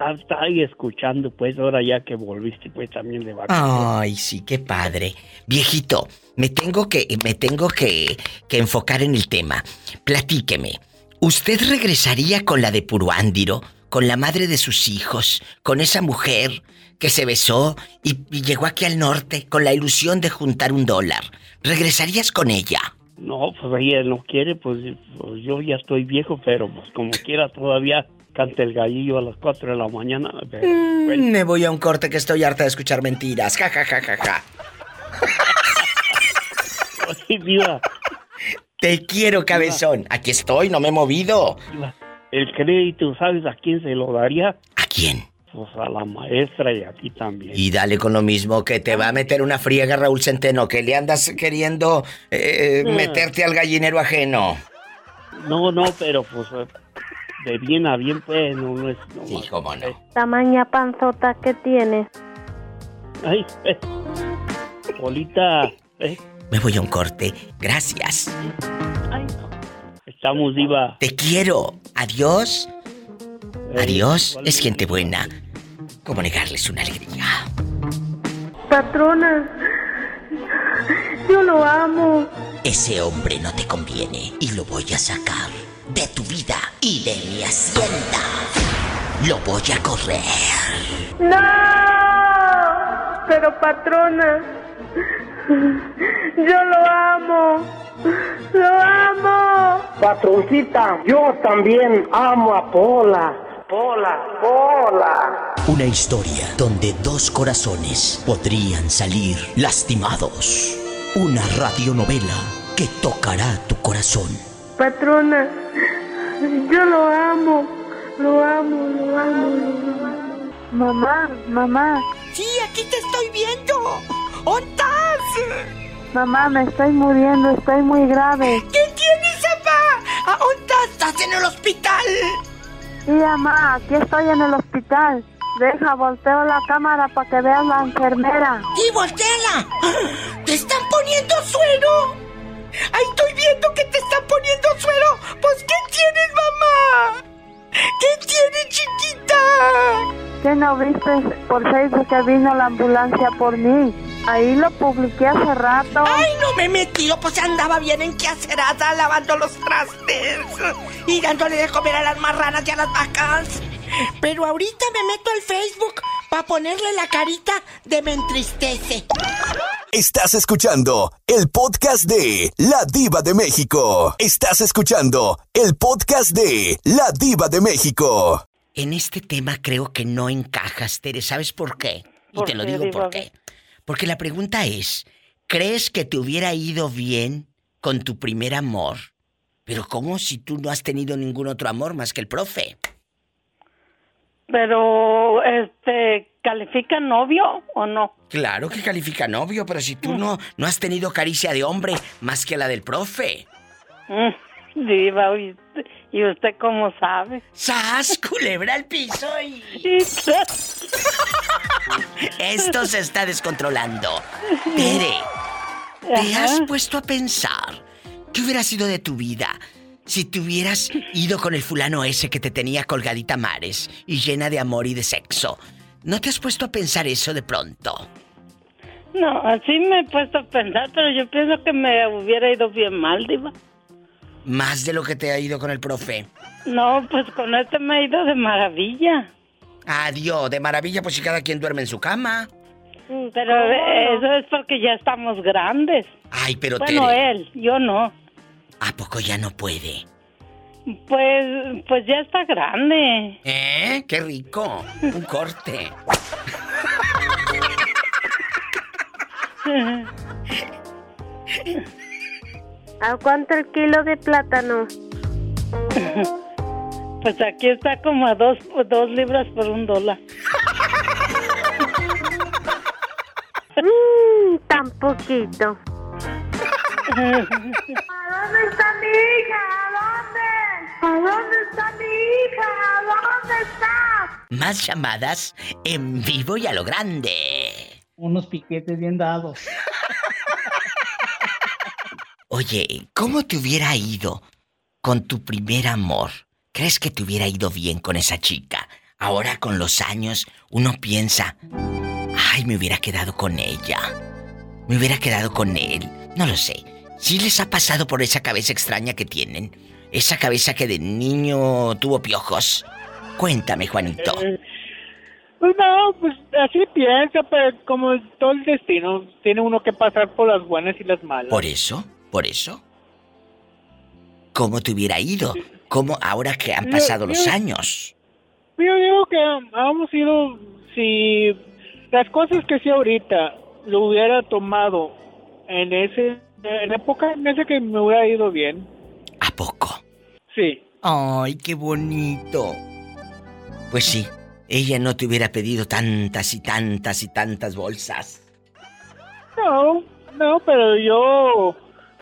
Está, ahí escuchando, pues, ahora ya que volviste, pues, también de vacaciones. Ay, sí, qué padre. Viejito, me tengo que, me tengo que, que enfocar en el tema. Platíqueme. ¿Usted regresaría con la de Puruándiro, con la madre de sus hijos, con esa mujer que se besó y, y llegó aquí al norte con la ilusión de juntar un dólar? ¿Regresarías con ella? No, pues ella no quiere, pues, pues yo ya estoy viejo, pero pues como quiera todavía canta el gallillo a las 4 de la mañana. pero, Mm, Me voy a un corte que estoy harta de escuchar mentiras. Ja, ja, ja, ja, ja. Oye, Diva, Te quiero, cabezón. Aquí estoy, no me he movido. Diva, el crédito, ¿sabes a quién se lo daría? ¿A quién? Pues a la maestra y a ti también. Y dale con lo mismo, que te va a meter una friega Raúl Centeno, que le andas queriendo eh, Ah. meterte al gallinero ajeno. No, no, pero pues de bien a bien, pues, no, no es... No Sí, cómo no. Tamaña panzota que tiene. Ay, eh. Polita, eh, Me voy a un corte. Gracias. Estamos, Diva. Te quiero. Adiós. Eh, Adiós. Es gente buena. ¿Cómo negarles una alegría? Patrona, yo lo amo. Ese hombre no te conviene y lo voy a sacar de tu vida y de mi hacienda. Lo voy a correr. ¡No! Pero patrona, yo lo amo. Lo amo. Patroncita, yo también amo a Pola. Pola, Pola. Una historia donde dos corazones podrían salir lastimados. Una radionovela que tocará tu corazón. Patrona, yo lo amo. Lo amo, lo amo, lo amo. Mamá, mamá, Sí, aquí te estoy viendo. ¿Dónde estás? Mamá, me estoy muriendo, estoy muy grave. ¿Qué tienes, papá? ¿A dónde estás? ¿Estás en el hospital? Sí, mamá, aquí estoy en el hospital. Deja, volteo la cámara para que veas la enfermera. ¡Y volteala! ¡Te están poniendo suero! ¡Ahí estoy viendo que te están poniendo suero! Pues, ¿qué tienes, mamá? ¿Qué tienes, chiquita? ¿Qué no viste por Facebook que vino la ambulancia por mí? Ahí lo publiqué hace rato. ¡Ay, no me he metido! Pues andaba bien en enquacerada lavando los trastes y dándole de comer a las marranas y a las vacas. Pero ahorita me meto al Facebook para ponerle la carita de me entristece. Estás escuchando el podcast de La Diva de México. Estás escuchando el podcast de La Diva de México. En este tema creo que no encajas, Tere. ¿Sabes por qué? Y ¿Por te lo digo Diva? por qué. Porque la pregunta es, ¿crees que te hubiera ido bien con tu primer amor? Pero ¿cómo si tú no has tenido ningún otro amor más que el profe? Pero, este, ¿califica novio o no? Claro que califica novio, pero si tú no, no has tenido caricia de hombre más que la del profe. Mm, Diva, ¿y, usted cómo sabe? ¡Sas! Culebra al piso y... Esto se está descontrolando. Tere, ¿te Ajá. has puesto a pensar qué hubiera sido de tu vida si te hubieras ido con el fulano ese que te tenía colgadita mares y llena de amor y de sexo? ¿No te has puesto a pensar eso de pronto? No, así me he puesto a pensar, pero yo pienso que me hubiera ido bien mal, Diva. Más de lo que te ha ido con el profe. No, pues con este me ha ido de maravilla. Adiós, de maravilla, pues si cada quien duerme en su cama. Pero eh, eso es porque ya estamos grandes. Ay, pero Bueno, Tere, él, yo no. ¿a poco ya no puede? Pues, pues ya está grande. ¿Eh? ¡Qué rico! Un corte. ¿A cuánto el kilo de plátano? Pues aquí está como a dos, dos libras por un dólar. Mmm, tan poquito. ¿A dónde está mi hija? ¿A dónde? ¿A dónde está mi hija? ¿A dónde está? Más llamadas en vivo y a lo grande. Unos piquetes bien dados. Oye, ¿cómo te hubiera ido con tu primer amor? ¿Crees que te hubiera ido bien con esa chica? Ahora con los años uno piensa, ay, me hubiera quedado con ella. Me hubiera quedado con él. No lo sé. ¿Sí les ha pasado por esa cabeza extraña que tienen? Esa cabeza que de niño tuvo piojos. Cuéntame, Juanito. Pues no, pues así piensa, pero como todo el destino, tiene uno que pasar por las buenas y las malas. ¿Por eso? ¿Por eso? ¿Cómo te hubiera ido? ¿Cómo ahora que han Yo- pasado los años? Yo digo que hemos ido, si las cosas que sí ahorita lo hubiera tomado en ese, en época, en ese que me hubiera ido bien. ¿A poco? Sí. Ay, qué bonito. Pues sí, ella no te hubiera pedido tantas y tantas y tantas bolsas. No, no, pero yo,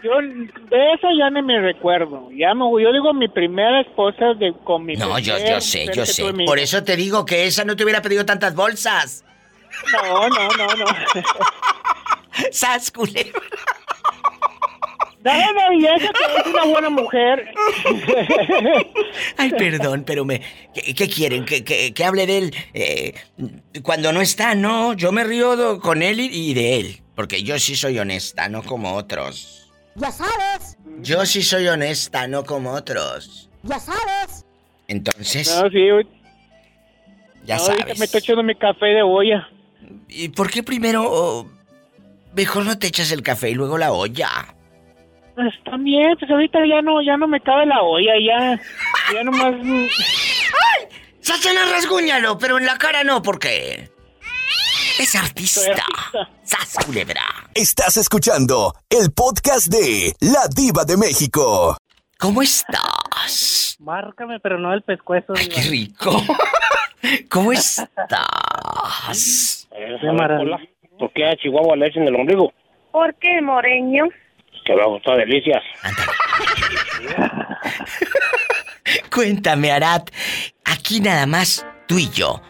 yo de eso ya ni me recuerdo. Ya me, yo digo mi primera esposa de con mi No, yo, yo sé, yo sé. mi Por eso te digo que esa no te hubiera pedido tantas bolsas. No, no, no, no. ¡Sas! Dale, ella que es una buena mujer. Ay, perdón, pero me... ¿Qué, qué quieren? ¿Que, que, que hable de él? Eh, cuando no está, no. Yo me río con él y, y de él. Porque yo sí soy honesta, no como otros. Ya sabes, Yo sí soy honesta, no como otros. ya sabes. Entonces, No, sí, hoy- ya no, sabes. me estoy echando mi café de olla. ¿Y por qué primero oh, mejor no te echas el café y luego la olla? Pues también, pues ahorita ya no, ya no me cabe la olla, ya, ya nomás... mm, Satanás, rasguñalo, pero en la cara no, porque... Es artista. ¡Sas, culebra! Estás escuchando el podcast de La Diva de México. ¿Cómo estás? Márcame, pero no el pescuezo. Ay, qué rico. ¿Cómo estás? Hola. ¿Por qué a Chihuahua le echan el ombligo? ¿Por qué, moreño? Que me gustan delicias. Cuéntame, Arat. Aquí nada más, tú y yo.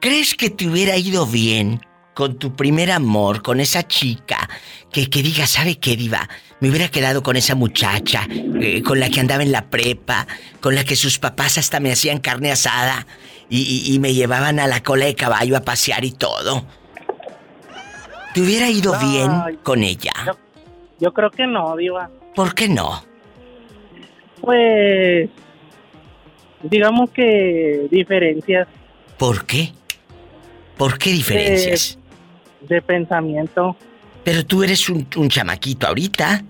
¿Crees que te hubiera ido bien con tu primer amor, con esa chica? Que, que diga, ¿sabe qué, Diva? Me hubiera quedado con esa muchacha, eh, con la que andaba en la prepa, con la que sus papás hasta me hacían carne asada y, y- y me llevaban a la cola de caballo a pasear y todo. ¿Te hubiera ido bien con ella? Yo creo que no, Diva. ¿Por qué no? Pues... Digamos que diferencias ¿Por qué? ¿Por qué diferencias? De pensamiento. Pero tú eres un, un chamaquito ahorita.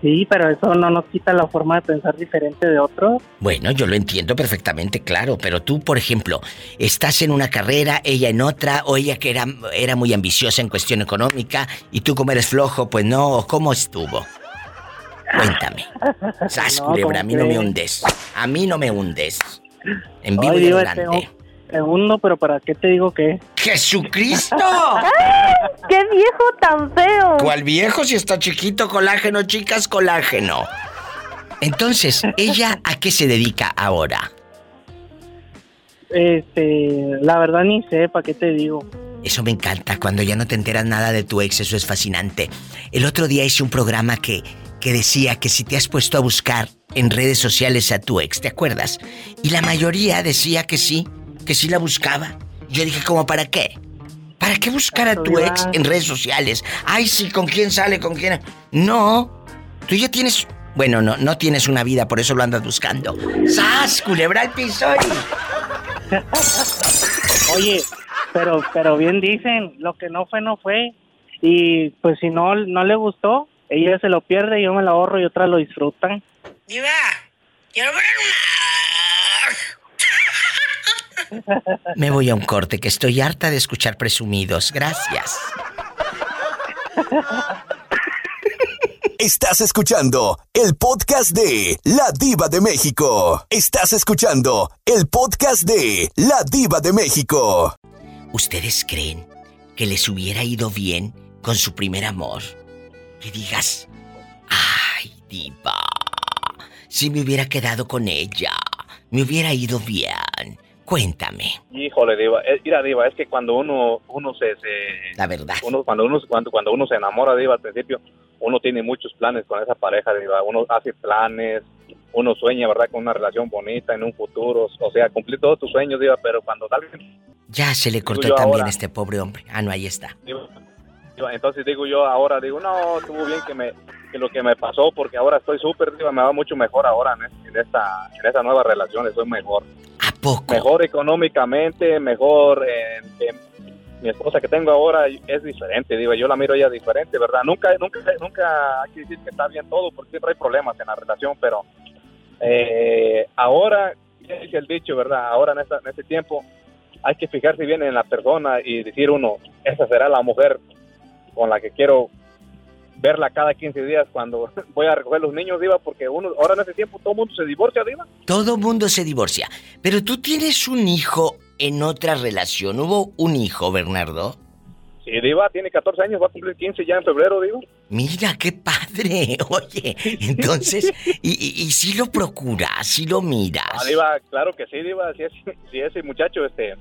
Sí, pero eso no nos quita la forma de pensar diferente de otros. Bueno, yo lo entiendo perfectamente, claro, pero tú, por ejemplo, estás en una carrera, ella en otra, o ella que era, era muy ambiciosa en cuestión económica, y tú como eres flojo, pues no, ¿cómo estuvo? Cuéntame. Sas, No, culebra, a ¿cómo mí no me hundes. A mí no me hundes. En vivo y en este, Segundo, pero ¿para qué te digo qué? ¡Jesucristo! ¡Qué viejo tan feo! ¿Cuál viejo si está chiquito? Colágeno, chicas, colágeno. Entonces, ¿ella a qué se dedica ahora? Este, la verdad ni sé, ¿para qué te digo? Eso me encanta, cuando ya no te enteras nada de tu ex, eso es fascinante. El otro día hice un programa que, que decía que si te has puesto a buscar en redes sociales a tu ex, ¿te acuerdas? Y la mayoría decía que sí, que sí la buscaba. Yo dije, ¿cómo para qué? ¿Para qué buscar a tu ex en redes sociales? Ay, sí, ¿con quién sale? ¿Con quién? No, tú ya tienes... Bueno, no, no tienes una vida, por eso lo andas buscando. ¡Sas! Culebra al piso y... Oye, pero, pero bien dicen, lo que no fue, no fue. Y pues si no, no le gustó, ella se lo pierde, yo me lo ahorro y otras lo disfrutan. Diva, quiero Me voy a un corte, que estoy harta de escuchar presumidos. Gracias. Estás escuchando el podcast de La Diva de México. Estás escuchando el podcast de La Diva de México. ¿Ustedes creen que les hubiera ido bien con su primer amor? Que digas, ay, diva, si me hubiera quedado con ella, me hubiera ido bien. Cuéntame. Híjole, Diva. Eh, mira, Diva, es que cuando uno, uno se, se- La verdad. Uno, cuando, uno, cuando, cuando uno se enamora, Diva, al principio, uno tiene muchos planes con esa pareja, Diva. Uno hace planes, uno sueña, ¿verdad?, con una relación bonita en un futuro. O sea, cumplir todos tus sueños, Diva, pero cuando alguien... Ya se le cortó también ahora. este pobre hombre. Ah, no, ahí está. Diva, Diva, entonces digo yo ahora, digo, no, estuvo bien que me que lo que me pasó, porque ahora estoy súper, Diva, me va mucho mejor ahora en, es- en esta en esta nueva relación, estoy mejor. Mejor económicamente, mejor en, en- mi esposa que tengo ahora es diferente, digo, yo la miro ella diferente, ¿verdad? Nunca, nunca, nunca hay que decir que está bien todo, porque siempre hay problemas en la relación, pero eh, ahora, dice el dicho, ¿verdad? Ahora en, esta, en este tiempo hay que fijarse bien en la persona y decir uno, esa será la mujer con la que quiero verla cada 15 días cuando voy a recoger los niños, Diva, porque uno, ahora en ese tiempo todo el mundo se divorcia, Diva. Todo mundo se divorcia. Pero tú tienes un hijo en otra relación. ¿Hubo un hijo, Bernardo? Sí, Diva, tiene 14 años, va a cumplir 15 ya en febrero, Diva. Mira, qué padre. Oye, entonces, y, y, y si lo procuras, si lo miras. Ah, Diva, claro que sí, Diva. Si, es, si ese muchacho este,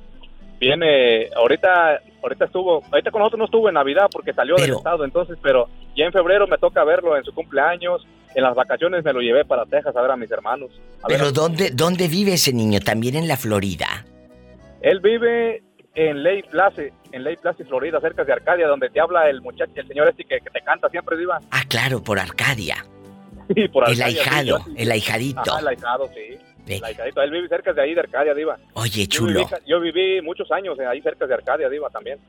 viene, ahorita ahorita estuvo, ahorita con nosotros no estuvo en Navidad porque salió del estado, entonces, pero ya en febrero me toca verlo en su cumpleaños. En las vacaciones me lo llevé para Texas a ver a mis hermanos. A Pero ¿dónde, ¿dónde vive ese niño? También en la Florida. Él vive en Ley Place, en Ley Place, Florida, cerca de Arcadia, donde te habla el muchacho, el señor este que, que te canta siempre, Diva. Ah, claro, por Arcadia. Sí, por El Arcadia, ahijado, sí. el ahijadito. Ajá, el ahijado, sí. Ahijadito. Él vive cerca de ahí, de Arcadia, Diva. Oye, Yo chulo. viví, yo viví muchos años eh, ahí cerca de Arcadia, Diva, también.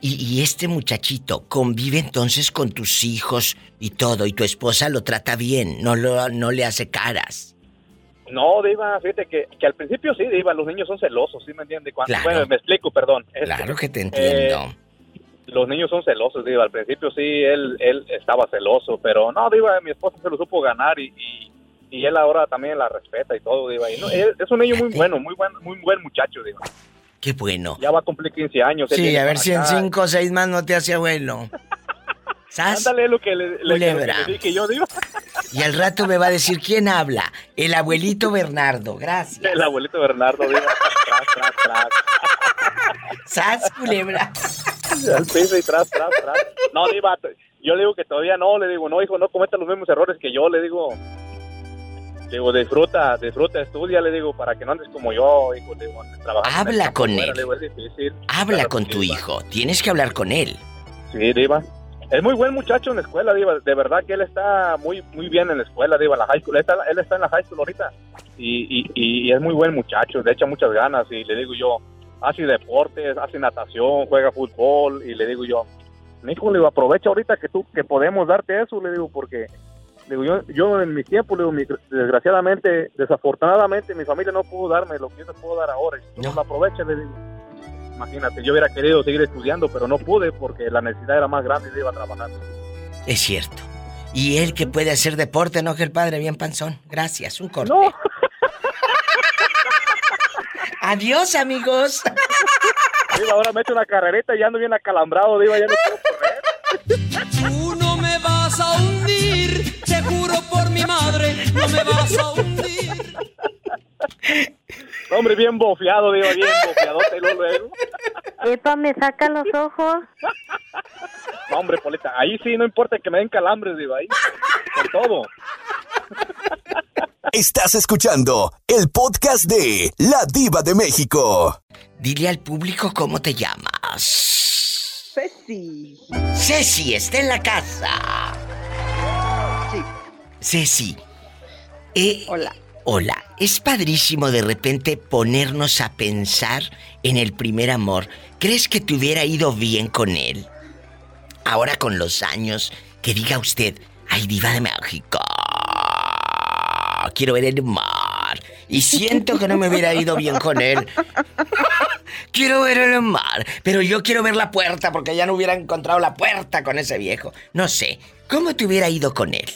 Y, y este muchachito convive entonces con tus hijos y todo, y tu esposa lo trata bien, no, lo, no le hace caras. No, Diva, fíjate que, que al principio sí, Diva, los niños son celosos, ¿sí me entiende? Cuando, Claro. Bueno, me explico, perdón. Este, Claro que te entiendo. los niños son celosos, Diva. Al principio sí, él, él estaba celoso, pero no, Diva, mi esposa se lo supo ganar y, y, y él ahora también la respeta y todo, Diva. Y no, él- es un niño muy bueno, muy buen, muy buen muchacho, Diva. Qué bueno. Ya va a cumplir 15 años. Sí, a ver si en acá. cinco o seis más no te hace abuelo. ¿Sas? Ándale lo que le, le- lo que dije yo, Diva. Y al rato me va a decir quién habla. El abuelito Bernardo, gracias. El abuelito Bernardo, Diva. Tras, tras, tras. ¿Sas, culebra? Al piso y tras, tras, tras. No, Diva, yo le digo que todavía no, le digo, no, hijo, no cometa los mismos errores que yo, le digo. Le digo, disfruta, disfruta, estudia, le digo, para que no andes como yo, hijo, le digo, Habla con él. digo, difícil. Habla con tu Diva. hijo. Tienes que hablar con él. Sí, Diva. Es muy buen muchacho en la escuela, Diva. De verdad que él está muy muy bien en la escuela, Diva. La high school. Él está, él está en la high school ahorita. Y, y, y es muy buen muchacho. Le echa muchas ganas. Y le digo yo, hace deportes, hace natación, juega fútbol. Y le digo yo, mi hijo, le digo, aprovecha ahorita que tú, que podemos darte eso, le digo, porque... Digo, yo, yo en mi tiempo, digo, mi- desgraciadamente, desafortunadamente, mi familia no pudo darme lo que yo te puedo dar ahora. Y tú no. lo aproveches, le digo. Imagínate, yo hubiera querido seguir estudiando, pero no pude porque la necesidad era más grande y iba a trabajar. Es cierto. Y él que puede hacer deporte, no que el padre bien panzón. Gracias, un corte. Adiós, amigos. Diva, ahora mete una carrerita y ando bien acalambrado, Diva, ya no puedo correr. te juro por mi madre, no me vas a hundir. Hombre, bien bofeado, Diva, bien bofeadote, luego, luego. Epa, me saca los ojos. No, hombre, Polita, ahí sí no importa que me den calambres, Diva, ahí. Con todo. Estás escuchando el podcast de La Diva de México. Dile al público cómo te llamas. Ceci. Ceci, está en la casa. Sí. Ceci. eh, Hola. Hola, es padrísimo de repente ponernos a pensar en el primer amor. ¿Crees que te hubiera ido bien con él? Ahora con los años, que diga usted, ay, diva de México, quiero ver el mar. Y siento que no me hubiera ido bien con él. Quiero ver el mar, pero yo quiero ver la puerta porque ya no hubiera encontrado la puerta con ese viejo. No sé, ¿cómo te hubiera ido con él?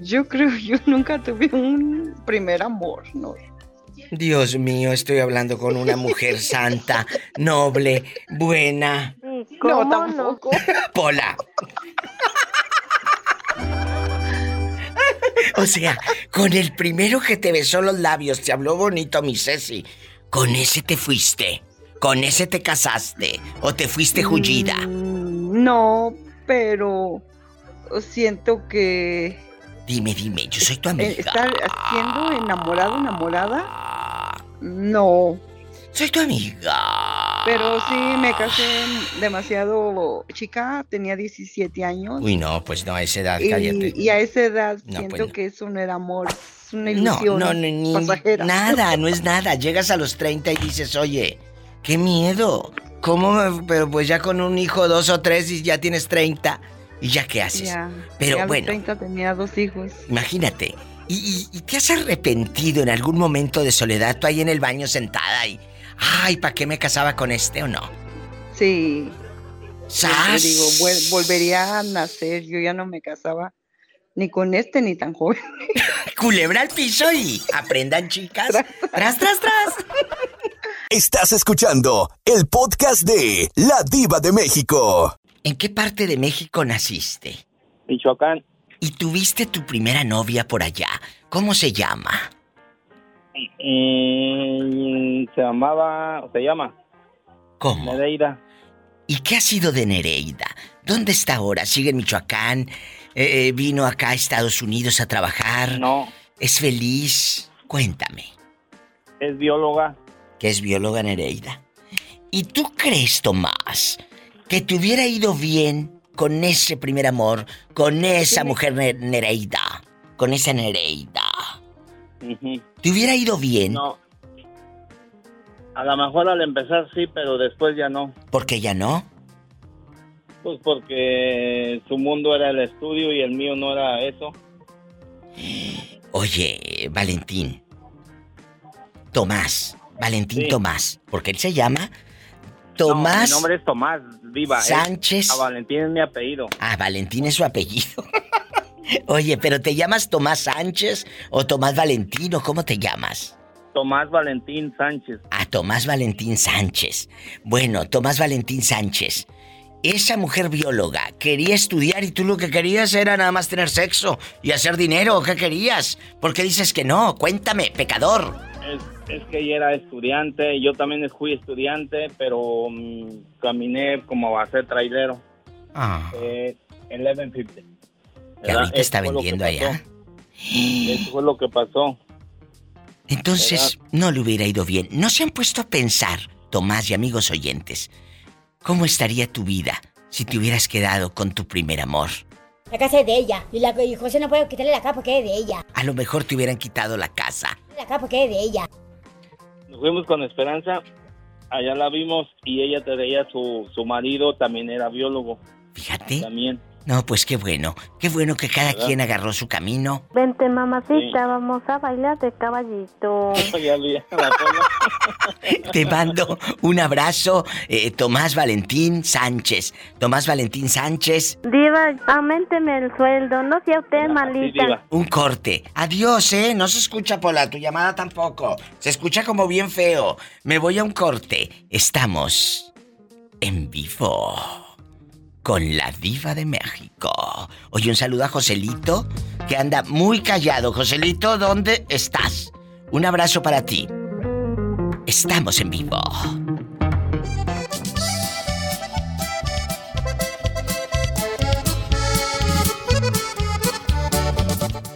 Yo creo yo nunca tuve un primer amor, ¿no? Dios mío, estoy hablando con una mujer santa, noble, buena. No, tampoco. Pola. O sea, con el primero que te besó los labios, te habló bonito mi Ceci. Con ese te fuiste. Con ese te casaste. O te fuiste jullida. Mm, No, pero siento que Dime, dime, yo soy tu eh, amiga. estar siendo enamorado, enamorada, no. Soy tu amiga. Pero sí me casé demasiado chica, tenía 17 años. Uy, no, pues no, a esa edad, y, cállate. y a esa edad No, siento pues no. que eso no era amor, es una No, ilusión no, no, ni pasajera. nada, no es nada. Llegas a los 30 y dices, oye, qué miedo. ¿Cómo? me- Pero pues ya con un hijo, dos o tres y ya tienes 30. ¿Y ya qué haces? Ya, Pero ya a los bueno. 30 tenía dos hijos. Imagínate. ¿Y, y, y te has arrepentido en algún momento de soledad tú ahí en el baño sentada y... Ay, ¿para qué me casaba con este o no? Sí. ¡Sas! Digo, "Vuel- volvería a nacer, yo ya no me casaba ni con este ni tan joven. Culebra al piso y aprendan, chicas. Tras, tras, tras. Estás escuchando el podcast de La Diva de México. ¿En qué parte de México naciste? Michoacán. ¿Y tuviste tu primera novia por allá? ¿Cómo se llama? Mm, se llamaba, se llama. ¿Cómo? Nereida. ¿Y qué ha sido de Nereida? ¿Dónde está ahora? ¿Sigue en Michoacán? Eh, eh, ¿Vino acá a Estados Unidos a trabajar? No. ¿Es feliz? Cuéntame. Es bióloga. Que es bióloga Nereida. ¿Y tú crees, Tomás, que te hubiera ido bien con ese primer amor, con esa mujer Ne- Nereida? Con esa Nereida. ¿Te hubiera ido bien? No. A lo mejor al empezar sí, pero después ya no. ¿Por qué ya no? Pues porque su mundo era el estudio y el mío no era eso. Oye, Valentín. Tomás. Valentín Sí. Tomás. Porque él se llama No, Tomás. mi nombre es Tomás Viva. Sánchez. a Valentín es mi apellido. Ah, Valentín es su apellido. Oye, pero ¿te llamas Tomás Sánchez o Tomás Valentino? ¿Cómo te llamas? Tomás Valentín Sánchez. Ah, Tomás Valentín Sánchez. Bueno, Tomás Valentín Sánchez. Esa mujer bióloga quería estudiar y tú lo que querías era nada más tener sexo y hacer dinero. ¿Qué querías? ¿Por qué dices que no? Cuéntame, pecador. Es, es que ella era estudiante, yo también fui estudiante, pero mm, caminé como a ser trailero. Ah. Eh, 1150. Que ¿verdad? ahorita está Eso vendiendo pasó. allá. Eso fue lo que pasó. Entonces, no le hubiera ido bien. ¿No se han puesto a pensar, Tomás y amigos oyentes, cómo estaría tu vida si te hubieras quedado con tu primer amor? La casa es de ella. Y, la, y José no puede quitarle la casa porque es de ella. A lo mejor te hubieran quitado la casa. La casa porque es de ella. Nos fuimos con Esperanza, allá la vimos y ella traía su, su marido, también era biólogo. Fíjate. También. No, pues qué bueno. Qué bueno que cada quien agarró su camino. Vente, mamacita, vamos a bailar de caballito. Te mando un abrazo, eh, Tomás Valentín Sánchez. Tomás Valentín Sánchez, Diva, aumenteme el sueldo, no sea usted malita. un corte. Adiós, ¿eh? No se escucha, Pola, tu llamada tampoco. Se escucha como bien feo. Me voy a un corte. Estamos en vivo con la diva de México. Oye, un saludo a Joselito, que anda muy callado. Joselito, ¿dónde estás? Un abrazo para ti. Estamos en vivo.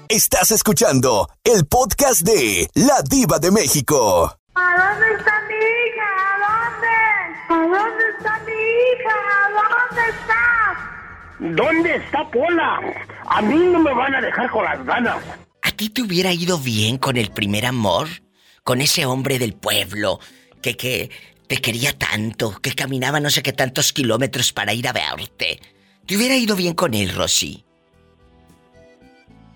Estás escuchando el podcast de La Diva de México. ¿A dónde está mi hija? ¿A dónde? ¿A dónde hija? ¿A dónde está? ¿Dónde está Pola? A mí no me van a dejar con las ganas. ¿A ti te hubiera ido bien con el primer amor? Con ese hombre del pueblo que, que te quería tanto, que caminaba no sé qué tantos kilómetros para ir a verte. ¿Te hubiera ido bien con él, Rosy?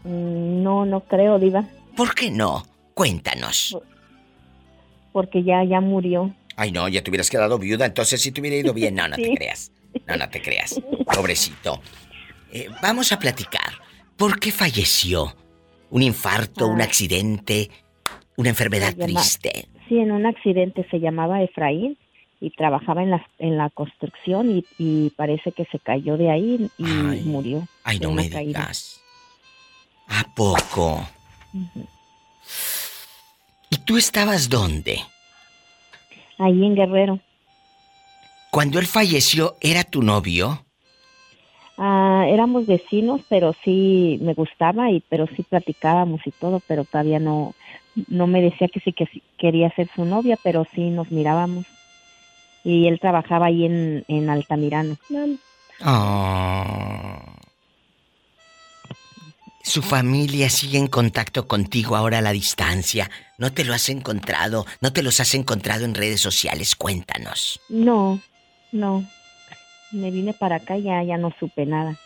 Mm, No, no creo, Diva, ¿Por qué no? Cuéntanos. porque ya, ya murió. Ay, no, ya te hubieras quedado viuda, entonces sí te hubiera ido bien. No, no te creas. No, no te creas. Pobrecito. Eh, vamos a platicar. ¿Por qué falleció? ¿Un infarto, un accidente, una enfermedad llama- triste? Sí, en un accidente se llamaba Efraín y trabajaba en la, en la construcción y, y parece que se cayó de ahí y murió. Ay, no me caída. digas. ¿A poco? ¿Y tú estabas dónde? Ahí en Guerrero. Cuando él falleció, ¿era tu novio? Ah, éramos vecinos, pero sí me gustaba y pero sí platicábamos y todo, pero todavía no no me decía que sí que sí quería ser su novia, pero sí nos mirábamos. Y él trabajaba ahí en, en Altamirano. Oh. Su familia sigue en contacto contigo ahora a la distancia. ¿No te lo has encontrado? ¿No te los has encontrado en redes sociales? Cuéntanos. No, no. Me vine para acá y ya, ya no supe nada.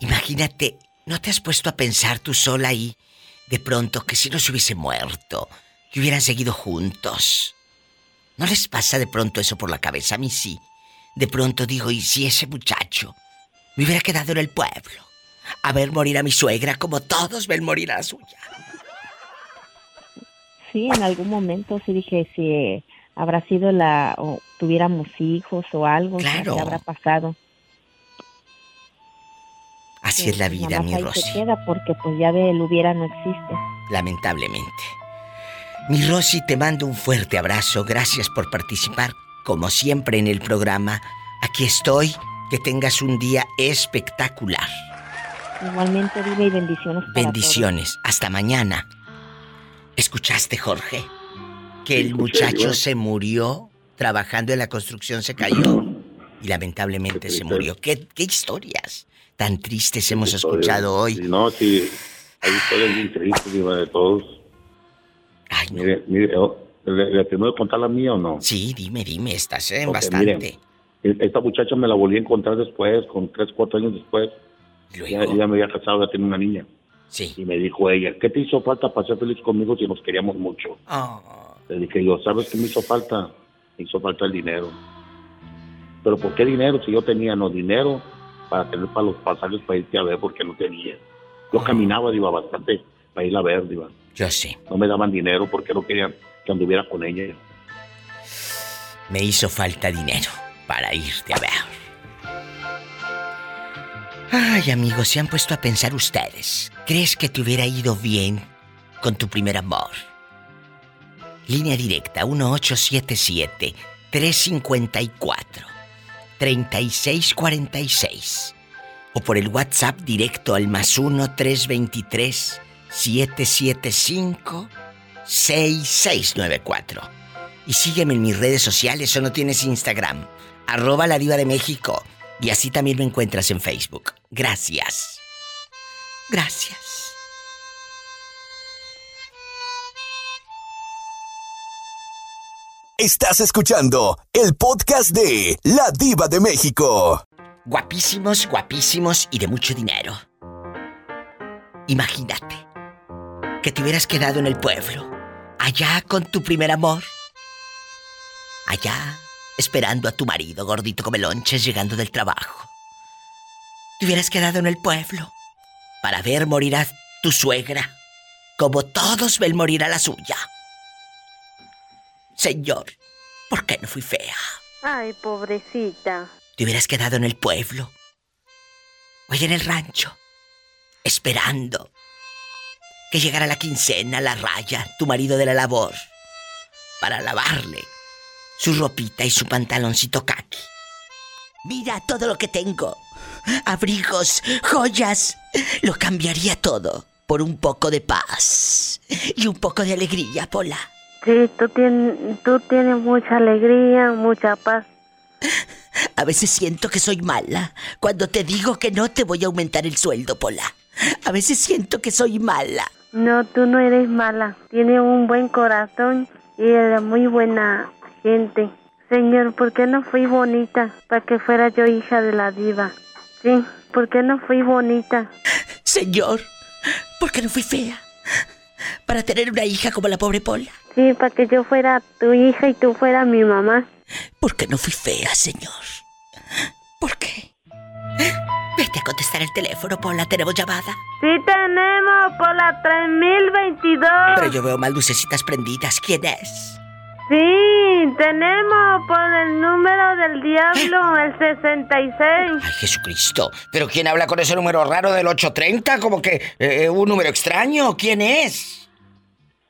Imagínate, ¿no te has puesto a pensar tú sola ahí de pronto que si no se hubiese muerto, que hubieran seguido juntos? ¿No les pasa de pronto eso por la cabeza? A mí sí. De pronto digo, ¿y si ese muchacho me hubiera quedado en el pueblo? A ver morir a mi suegra como todos ven morir a la suya. Sí, en algún momento sí dije si eh, habrá sido la o tuviéramos hijos o algo, ¿qué Claro. habrá pasado. Así es la Pues vida, mi Rosy. se queda porque pues ya de él hubiera no existe. Lamentablemente. Mi Rosy, te mando un fuerte abrazo. Gracias por participar, como siempre, en el programa. Aquí estoy. Que tengas un día espectacular. Igualmente vive y bendiciones para Bendiciones. Hasta mañana. ¿Escuchaste, Jorge? Que el muchacho se murió trabajando en la construcción, se cayó y lamentablemente se murió. ¿Qué, qué historias tan tristes hemos escuchado hoy? Sí, no, sí, hay historias bien tristes, Diva, de todos. Mire, mire, oh, ¿le, le termino de contar la mía o no? Sí, dime, dime, estás en bastante. mire, esta muchacha me la volví a encontrar después, con tres, cuatro años después. Ya, ya me había casado, ya tenía una niña. Sí. Y me dijo ella, ¿qué te hizo falta para ser feliz conmigo si nos queríamos mucho? Oh, Le dije yo, ¿sabes qué me hizo falta? Me hizo falta el dinero. ¿Pero por qué dinero? Si yo tenía no dinero para tener para los pasajes para irte a ver porque no tenía. Yo caminaba, iba bastante para ir a ver, iba. Yo sé. No me daban dinero porque no querían que anduviera con ella. Me hizo falta dinero para irte a ver. Ay, amigos, se han puesto a pensar ustedes. ¿Crees que te hubiera ido bien con tu primer amor? Línea directa 1877 354 3646 o por el WhatsApp directo al más 1 323 775 6694. Y sígueme en mis redes sociales o no tienes Instagram. Arroba la diva de México. Y así también me encuentras en Facebook. Gracias. Gracias. Estás escuchando el podcast de La Diva de México. guapísimos, guapísimos y de mucho dinero. Imagínate que te hubieras quedado en el pueblo, allá con tu primer amor. Allá, esperando a tu marido gordito come lonches llegando del trabajo. Te hubieras quedado en el pueblo para ver morir a tu suegra, como todos ven morir a la suya. Señor, ¿por qué no fui fea? Ay, pobrecita. Te hubieras quedado en el pueblo o en el rancho, esperando que llegara la quincena, la raya, tu marido de la labor, para lavarle su ropita y su pantaloncito kaki. Mira todo lo que tengo. Abrigos, joyas. Lo cambiaría todo por un poco de paz y un poco de alegría, Pola. Sí, tú tienes, tú tienes mucha alegría, mucha paz. A veces siento que soy mala cuando te digo que no te voy a aumentar el sueldo, Pola. A veces siento que soy mala. No, tú no eres mala. Tienes un buen corazón y eres muy buena gente. Señor, ¿por qué no fui bonita para que fuera yo hija de la diva? Sí, ¿por qué no fui bonita? Señor, ¿por qué no fui fea? Para tener una hija como la pobre Pola. Sí, para que yo fuera tu hija y tú fueras mi mamá. ¿Por qué no fui fea, señor? ¿Por qué? Vete a contestar el teléfono, Pola. ¿Tenemos llamada? Sí tenemos por la 3022. Pero yo veo más lucecitas prendidas. ¿Quién es? Sí, tenemos por el número del diablo, el 66. Ay, Jesucristo. ¿Pero quién habla con ese número raro del 830? Como que eh, un número extraño. ¿Quién es?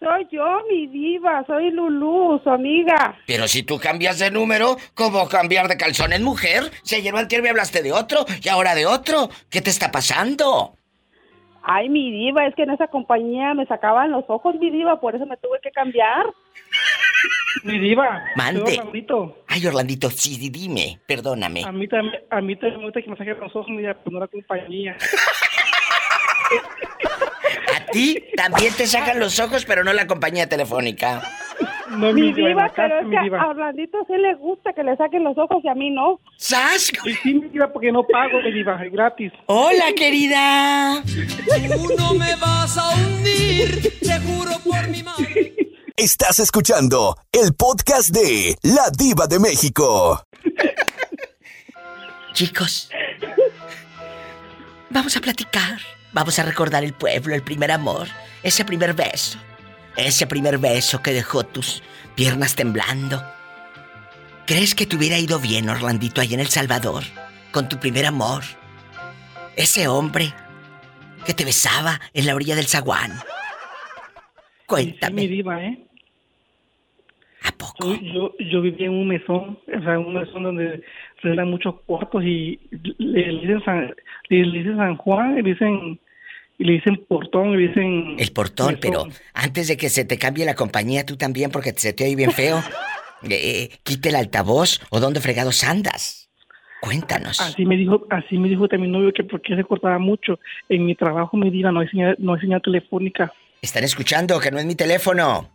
Soy yo, mi diva, soy Lulú, su amiga. Pero si tú cambias de número, ¿cómo cambiar de calzones, mujer? Si ayer antier me hablaste de otro y ahora de otro. ¿Qué te está pasando? Ay, mi diva, es que en esa compañía me sacaban los ojos, mi diva, por eso me tuve que cambiar. Mi diva. Mande. Orlandito. Ay, Orlandito, sí, di- dime, perdóname. A mí también, a mí también me gusta que me saquen los ojos, mi diva, pero no la compañía. A ti también te sacan los ojos, pero no la compañía telefónica. No, Mi mi diva, casa, pero es mi que diva. a Orlandito sí le gusta que le saquen los ojos y a mí no. ¡Sas! Y sí, mi diva, porque no pago, mi diva, es gratis. Hola, querida. Tú no me vas a hundir, te juro por mi madre. Estás escuchando el podcast de La Diva de México. Chicos, vamos a platicar. Vamos a recordar el pueblo, el primer amor, ese primer beso. Ese primer beso que dejó tus piernas temblando. ¿Crees que te hubiera ido bien, Orlandito, ahí en El Salvador? Con tu primer amor. Ese hombre que te besaba en la orilla del zaguán. Cuéntame. mi diva, ¿eh? ¿A poco? Yo, yo vivía en un mesón, o sea, un mesón donde rentan muchos cuartos y le, le dicen San, le, le dicen San Juan, y le dicen, y le dicen portón, le dicen... El portón, mesón. pero antes de que se te cambie la compañía, tú también, porque se te oye bien feo, eh, quite el altavoz o dónde fregados andas. Cuéntanos. Así me dijo, así me dijo también novio que porque se cortaba mucho. En mi trabajo me diga no hay señal, no hay señal telefónica. ¿Están escuchando que no es mi teléfono?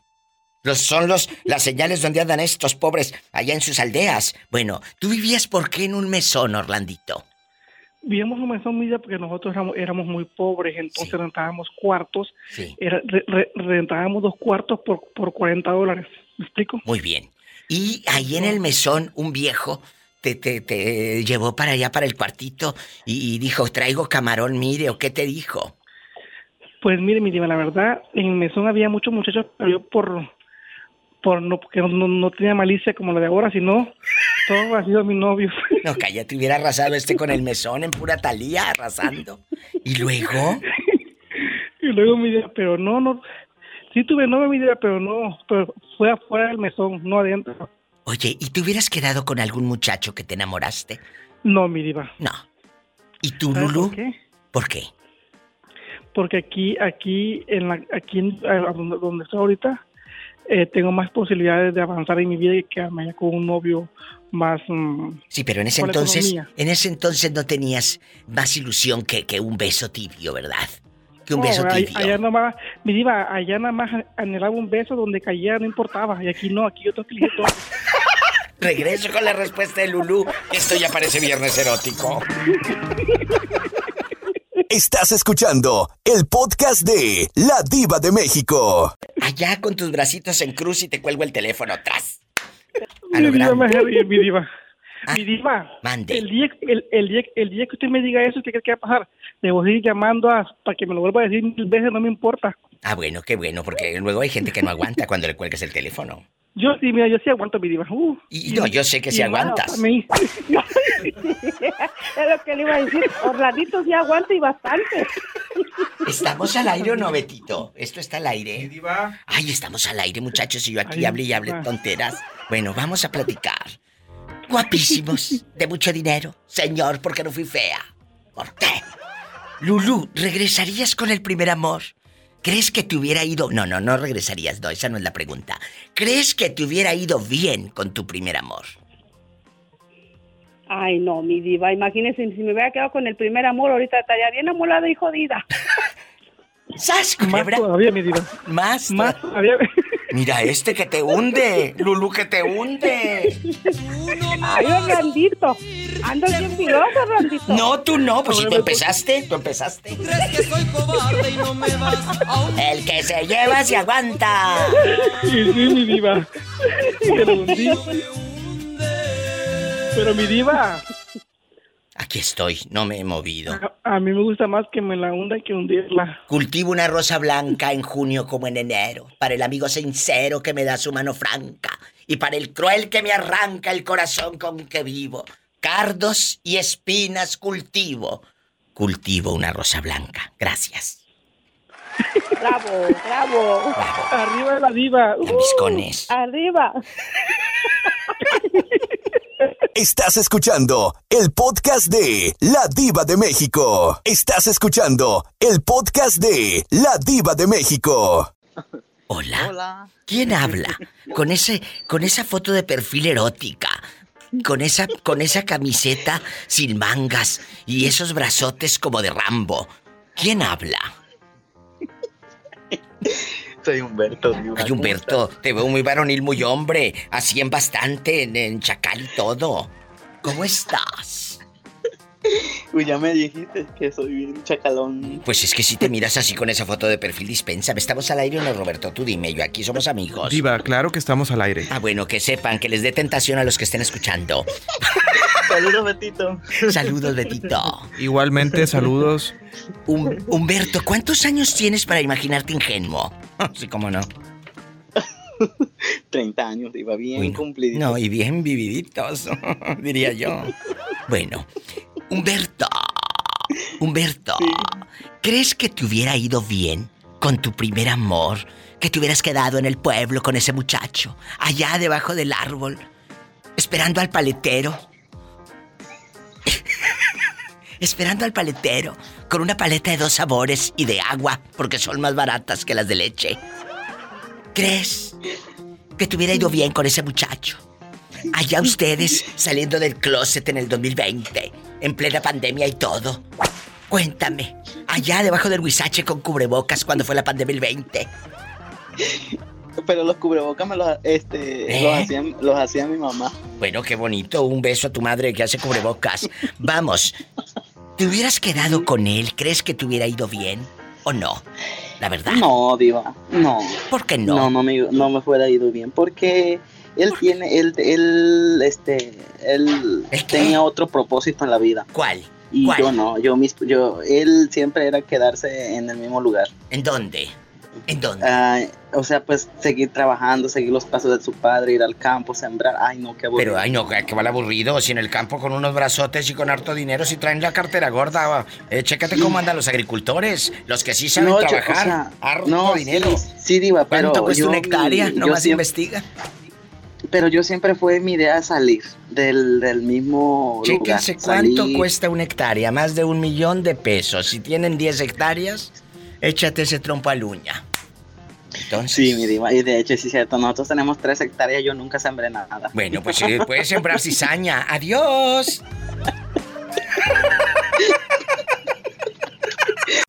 Los, son los, las señales donde andan estos pobres allá en sus aldeas. Bueno, ¿tú vivías por qué en un mesón, Orlandito? Vivíamos en un mesón media porque nosotros éramos, éramos muy pobres, entonces rentábamos cuartos. Era- re- re- rentábamos dos cuartos por, por 40 dólares. ¿Me explico? Muy bien. Y ahí en el mesón, un viejo te, te, te llevó para allá, para el cuartito, y, y dijo, traigo camarón, mire, ¿o qué te dijo? Pues mire, mi diva, la verdad, en el mesón había muchos muchachos, pero yo por, por no, porque no, no- tenía malicia como la de ahora, sino todo ha sido mi novio. No, cállate, hubiera arrasado este con el mesón en pura talía, arrasando. ¿Y luego? Y luego mi diva, pero no, no, sí tuve novio, mi diva, pero no, pero fue afuera del mesón, no adentro. Oye, ¿y te hubieras quedado con algún muchacho que te enamoraste? No, mi diva. No. ¿Y tú, ¿Sabes Lulu? por qué? ¿Por qué? Porque aquí, aquí, en la, aquí en- donde, donde estoy ahorita, eh, tengo más posibilidades de avanzar en mi vida y quedarme con un novio más... mm, Sí, pero en ese entonces, economía. en ese entonces no tenías más ilusión que, que un beso tibio, ¿verdad? Que un beso No, ahí- tibio. Allá nomás, mi diva, allá nada más anhelaba un beso donde cayera, no importaba. Y aquí no, aquí yo tengo que elegir todo. Regreso con la respuesta de Lulú, esto ya parece viernes erótico. Estás escuchando el podcast de La Diva de México. Allá con tus bracitos en cruz y te cuelgo el teléfono atrás. Mi diva, mi diva. Mi diva. Mande. El día, el, el día, el día que usted me diga eso, ¿qué cree que va a pasar? Le voy a ir llamando a, para que me lo vuelva a decir mil veces, no me importa. Ah, bueno, qué bueno, porque luego hay gente que no aguanta cuando le cuelgas el teléfono. Yo sí, mira, yo sí aguanto mi diva. Uh, Y no, yo sé que sí aguantas. mí. es lo que le iba a decir. Orlandito sí aguanta y bastante. ¿Estamos al aire o no, Betito? ¿Esto está al aire? Ay, estamos al aire, muchachos, y yo aquí Ay, hable y diva. tonteras. Bueno, vamos a platicar. Guapísimos, de mucho dinero. Señor, ¿por qué no fui fea? ¿Por qué? Lulú, ¿regresarías con el primer amor? ¿Crees que te hubiera ido... No, no, no regresarías, no, esa no es la pregunta. ¿Crees que te hubiera ido bien con tu primer amor? Ay, no, mi diva. Imagínese si me hubiera quedado con el primer amor, ahorita estaría bien amolada y jodida. ¿Sabes, Más todavía, mi diva. Más, Más todavía. Mira este que te hunde, Lulú que te hunde. Ay, Orlandito. Andas bien filoso, Orlandito. No, tú no, pues si tú empezaste, tú empezaste. ¿Crees que soy cobarde y no me vas a. El que se lleva se aguanta. Sí, sí, mi diva. Me lo hundí. Pero mi diva, Aquí estoy, no me he movido. a, a mí me gusta más que me la hunda que hundirla. Cultivo una rosa blanca en junio como en enero, para el amigo sincero que me da su mano franca, y para el cruel que me arranca el corazón con que vivo. Cardos y espinas cultivo. Cultivo una rosa blanca. Gracias. Bravo, bravo. Arriba la diva. Lambiscones. Arriba. Estás escuchando el podcast de La Diva de México. Estás escuchando el podcast de La Diva de México. Hola. ¿Quién habla? Con ese, con esa foto de perfil erótica. Con esa, con esa camiseta sin mangas y esos brazotes como de Rambo. ¿Quién habla? Humberto. Diva. Ay, Humberto, te veo muy varonil, muy hombre. Así en bastante, en, en chacal y todo. ¿Cómo estás? Uy, ya me dijiste que soy bien chacalón. Pues es que si te miras así con esa foto de perfil, dispénsame. ¿Estamos al aire o no, Roberto? Tú dime, yo aquí somos amigos. Diva, claro que estamos al aire. Ah, bueno, que sepan, que les dé tentación a los que estén escuchando. Saludos, Betito. Saludos, Betito. Igualmente, saludos. Hum- Humberto, ¿cuántos años tienes para imaginarte ingenuo? Sí, cómo no. 30 años, Diva, bien Uy, no. cumplidito. No, y bien vividitos, diría yo. Bueno, Humberto, Humberto, ¿crees que te hubiera ido bien con tu primer amor? Que te hubieras quedado en el pueblo con ese muchacho, allá debajo del árbol, esperando al paletero. esperando al paletero, con una paleta de dos sabores y de agua, porque son más baratas que las de leche. ¿Crees que te hubiera ido bien con ese muchacho? Allá ustedes saliendo del closet en el 2020, en plena pandemia y todo. Cuéntame, allá debajo del huizache con cubrebocas cuando fue la pandemia el 20. Pero los cubrebocas me los, este, ¿Eh? los, hacía, los hacía mi mamá. Bueno, qué bonito, un beso a tu madre que hace cubrebocas. Vamos, ¿te hubieras quedado con él? ¿Crees que te hubiera ido bien o no? La verdad. No, Diva, no. ¿Por qué no? No, no me, no me fuera ido bien, porque él tiene, él, él, este, él tenía otro propósito en la vida. ¿Cuál? Y ¿Cuál? yo no, yo, mis, yo, él siempre era quedarse en el mismo lugar. ¿En dónde? ¿En dónde? Ah, o sea, pues seguir trabajando, seguir los pasos de su padre, ir al campo, sembrar. Ay, no, qué aburrido. Pero, ay, no, que vale aburrido. Si en el campo con unos brazotes y con harto dinero, si traen la cartera gorda, eh, chécate cómo andan los agricultores. Los que sí saben No, yo- trabajar. o sea, harto no, dinero. sí, sí, Diva, pero ¿Cuánto cuesta yo una hectárea? yo Nomás siempre- investiga. Pero yo siempre fue mi idea salir del, del mismo lugar. Chéquense cuánto salir. cuesta una hectárea. Más de un millón de pesos. Si tienen 10 hectáreas, échate ese trompo al uña. Entonces. Sí, mi diva, y de hecho sí es cierto, nosotros tenemos tres hectáreas, yo nunca sembré nada. Bueno, pues eh, puedes sembrar cizaña. ¡Adiós!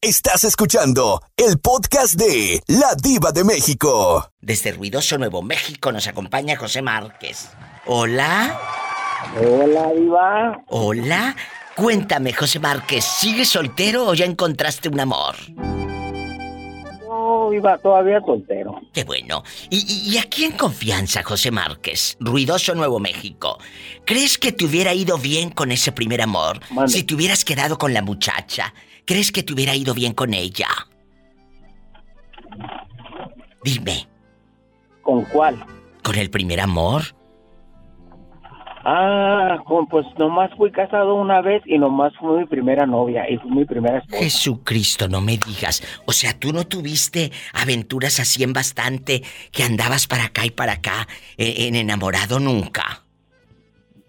Estás escuchando el podcast de La Diva de México. Desde ruidoso Nuevo México nos acompaña José Márquez. Hola. Hola, Diva. Hola. Cuéntame, José Márquez, ¿sigues soltero o ya encontraste un amor? No, Diva, todavía soltero. Qué bueno. ¿Y, y, aquí en confianza, José Márquez? Ruidoso Nuevo México. ¿Crees que te hubiera ido bien con ese primer amor? Si te hubieras quedado con la muchacha, ¿crees que te hubiera ido bien con ella? Dime. ¿Con cuál? ¿Con el primer amor? Ah, con- pues nomás fui casado una vez y nomás fue mi primera novia y fue mi primera esposa. Jesucristo, no me digas. O sea, tú no tuviste aventuras así en bastante que andabas para acá y para acá eh, en enamorado nunca.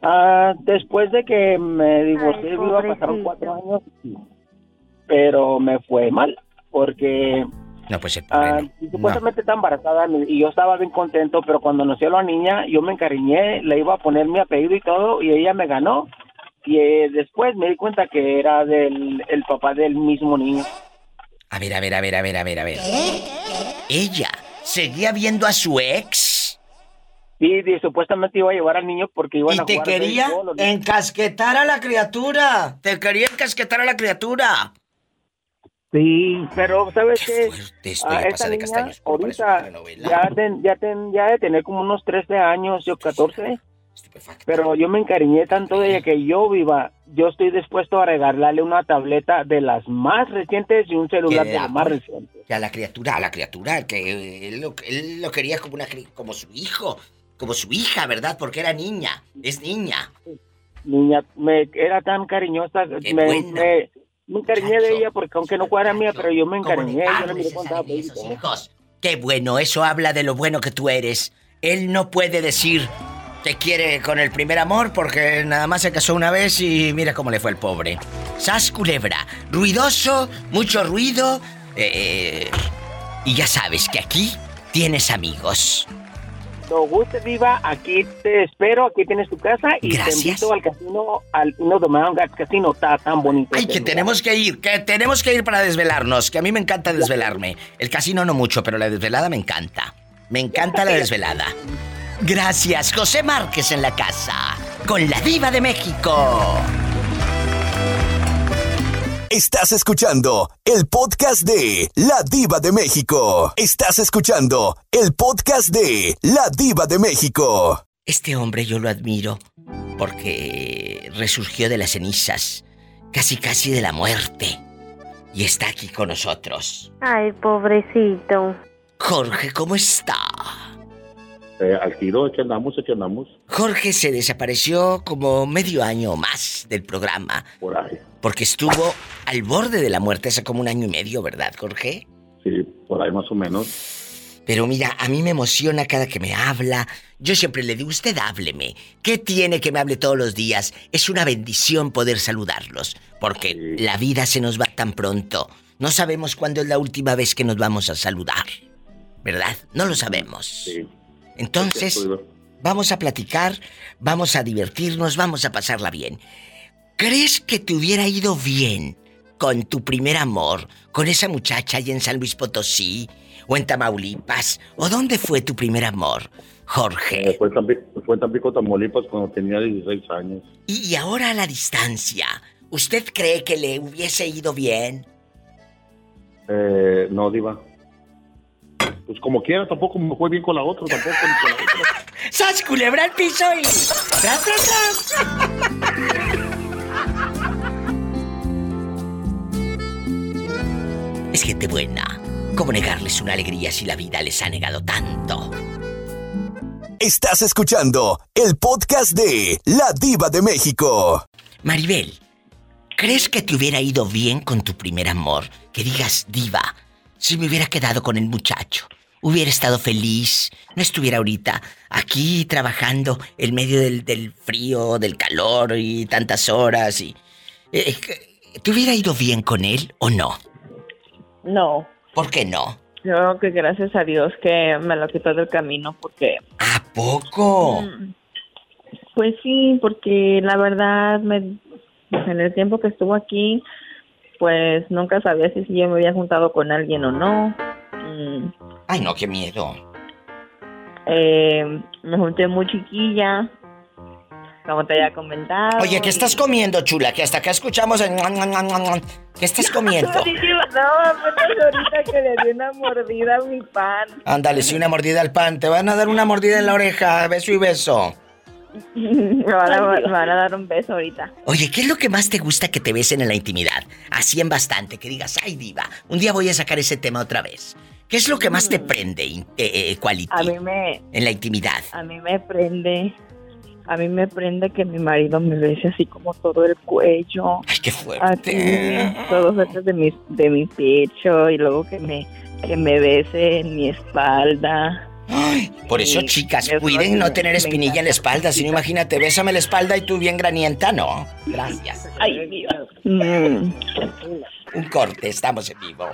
Ah, después de que me divorcié, Diva, pasaron cuatro años, pero me fue mal porque No, pues Ah, y supuestamente está embarazada y yo estaba bien contento, pero cuando nació la niña yo me encariñé, le iba a poner mi apellido y todo y ella me ganó. Y eh, después me di cuenta que era del el papá del mismo niño. A ver, a ver, a ver, a ver, a ver, a ver. Ella seguía viendo a su ex. Y, y supuestamente iba a llevar al niño porque iban Y a te jugar quería béisbol, o- encasquetar a la criatura. Te quería encasquetar a la criatura. Sí, pero ¿sabes qué? estoy Ah, esta niña castaños, ahorita ya, ten- ya, ten- ya de tener como unos 13 años, yo 14. Pero yo me encariñé tanto de ella que yo viva, yo estoy dispuesto a regalarle una tableta de las más recientes y un celular ¿Qué de las más recientes. A la criatura, a la criatura, que él lo, él lo quería como, una, como su hijo, como su hija, ¿verdad? Porque era niña, es niña. Niña, me era tan cariñosa, Qué me, buena. me, me encariñé de ella porque aunque no fuera mía, pero yo me encariñé, yo esos hijos. Qué bueno, eso habla de lo bueno que tú eres. Él no puede decir que quiere con el primer amor porque nada más se casó una vez y mira cómo le fue el pobre. Sas culebra, ruidoso, mucho ruido. eh, y ya sabes que aquí tienes amigos. Cuando guste, Viva, aquí te espero, aquí tienes tu casa y Gracias. te invito al casino, al no Domingo Casino, está tan bonito. Ay, ese que lugar. tenemos que ir, que tenemos que ir para desvelarnos, que a mí me encanta desvelarme. El casino no mucho, pero la desvelada me encanta. Me encanta la desvelada. Gracias, José Márquez en la casa, con la diva de México. Estás escuchando el podcast de La Diva de México. Estás escuchando el podcast de La Diva de México. Este hombre yo lo admiro porque resurgió de las cenizas, casi casi de la muerte, y está aquí con nosotros. Ay, pobrecito. Jorge, ¿cómo está? Eh, al tiro, andamos, andamos. Jorge se desapareció como medio año o más del programa. Por ahí. Porque estuvo al borde de la muerte hace como un año y medio, ¿verdad, Jorge? Sí, por ahí más o menos. Pero mira, a mí me emociona cada que me habla. Yo siempre le digo, usted hábleme. ¿Qué tiene que me hable todos los días? Es una bendición poder saludarlos. Porque la vida se nos va tan pronto. No sabemos cuándo es la última vez que nos vamos a saludar. ¿Verdad? No lo sabemos. Entonces, vamos a platicar, vamos a divertirnos, vamos a pasarla bien. ¿Crees que te hubiera ido bien con tu primer amor, con esa muchacha allá en San Luis Potosí, o en Tamaulipas, o dónde fue tu primer amor, Jorge? Eh, fue, en Tampi- fue en Tampico, Tamaulipas, cuando tenía 16 años. Y, y ahora a la distancia, ¿usted cree que le hubiese ido bien? Eh, no, Diva. Pues como quiera, tampoco me fue bien con la otra, tampoco ni con la otra. ¡Sas culebra al piso y... ¡Tras, tras, tras! Es gente buena. ¿Cómo negarles una alegría si la vida les ha negado tanto? Estás escuchando el podcast de La Diva de México. Maribel, ¿crees que te hubiera ido bien con tu primer amor? Que digas, diva, si me hubiera quedado con el muchacho, hubiera estado feliz, no estuviera ahorita aquí trabajando en medio del, del frío, del calor y tantas horas y... eh, ¿Te hubiera ido bien con él o no? No. ¿Por qué no? Yo creo que gracias a Dios que me lo quitó del camino porque... ¿A poco? Mm, Pues sí, porque la verdad me, en el tiempo que estuvo aquí, pues nunca sabía si yo me había juntado con alguien o no. Mm, Ay, no, qué miedo. eh, me junté muy chiquilla como te había comentado. Oye, ¿qué estás comiendo, chula? Que hasta acá escuchamos el... ¿Qué estás comiendo? No, apenas ahorita que le di una mordida a mi pan. Ándale, sí, una mordida al pan. Te van a dar una mordida en la oreja, beso y beso. Me van, a, me van a dar un beso ahorita. Oye, ¿qué es lo que más te gusta que te besen en la intimidad? Así en bastante, que digas, ay, diva, un día voy a sacar ese tema otra vez. ¿Qué es lo que más te prende, eh, eh, Quality, A mí me, en la intimidad? a mí me prende, a mí me prende que mi marido me bese así como todo el cuello. Ay, qué Así, todo cerca de mi, de mi pecho y luego que me, que me bese en mi espalda. Por eso, chicas, cuiden no tener espinilla en la espalda. Si no, imagínate, bésame la espalda y tú bien granienta, no. Gracias. Ay, Dios. Mm. Un corte, estamos en vivo.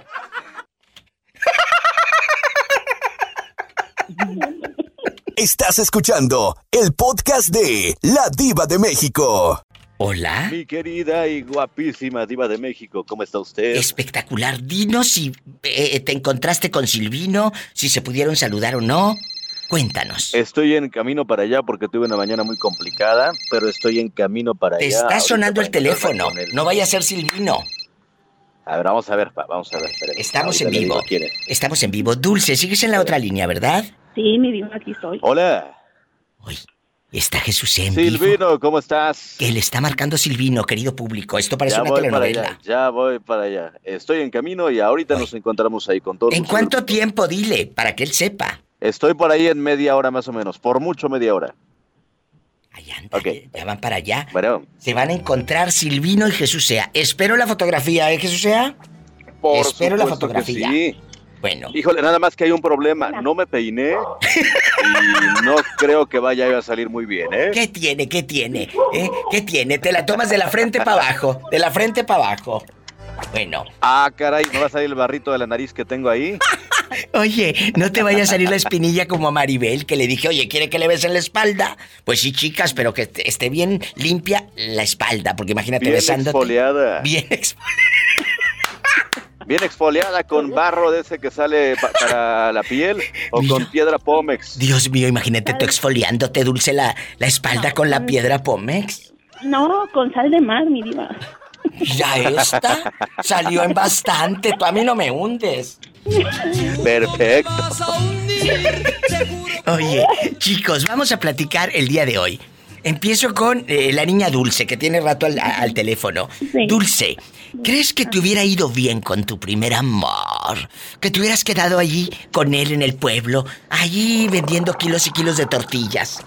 Estás escuchando el podcast de La Diva de México. Hola. Mi querida y guapísima diva de México, ¿cómo está usted? Espectacular. Dinos si eh, te encontraste con Silvino, si se pudieron saludar o no. Cuéntanos. Estoy en camino para allá porque tuve una mañana muy complicada, pero estoy en camino para Te allá. está ahorita sonando el teléfono. No vaya a ser Silvino. A ver, vamos a ver, pa, vamos a ver. Estamos Ahorita en digo vivo. quién es. Estamos en vivo. Dulce, sigues en la otra línea, ¿verdad? Sí, mi diva, aquí estoy. Hola. Está Jesús en vivo. Silvino, ¿cómo estás? Que le está marcando Silvino, querido público. Esto parece ya una voy para telenovela. allá, ya voy para allá. Estoy en camino y ahorita nos encontramos ahí con todos. ¿En cuánto tiempo? Dile, para que él sepa. Estoy por ahí en media hora más o menos, por mucho media hora. Ok. Ya van para allá. Bueno, Se van a encontrar Silvino y Jesús Sea. Espero la fotografía, ¿eh, Jesús Sea? por Espero la que fotografía. sí. Bueno. Híjole, nada más que hay un problema. No me peiné y no creo que vaya a salir muy bien, ¿eh? ¿Qué tiene? ¿Qué tiene? ¿Eh? ¿Qué tiene? Te la tomas de la frente para abajo. De la frente para abajo. Bueno. Ah, caray, ¿no va a salir el barrito de la nariz que tengo ahí? Oye, no te vaya a salir la espinilla como a Maribel, que le dije, oye, ¿quiere que le besen la espalda? Pues sí, chicas, pero que esté bien limpia la espalda, porque imagínate Bien besándote. exfoliada. Bien exfoliada. Bien exfoliada con barro de ese que sale pa- para la piel o con piedra Pómex. Dios mío, imagínate tú exfoliándote dulce la, la espalda con la piedra Pomex. No, con sal de mar, mi diva. Ya esta salió en bastante. Tú a mí no me hundes. Perfecto. Oye, chicos, vamos a platicar el día de hoy. Empiezo con eh, la niña Dulce, que tiene rato al, al teléfono. Dulce, ¿crees que te hubiera ido bien con tu primer amor? Que te hubieras quedado allí con él en el pueblo, allí vendiendo kilos y kilos de tortillas.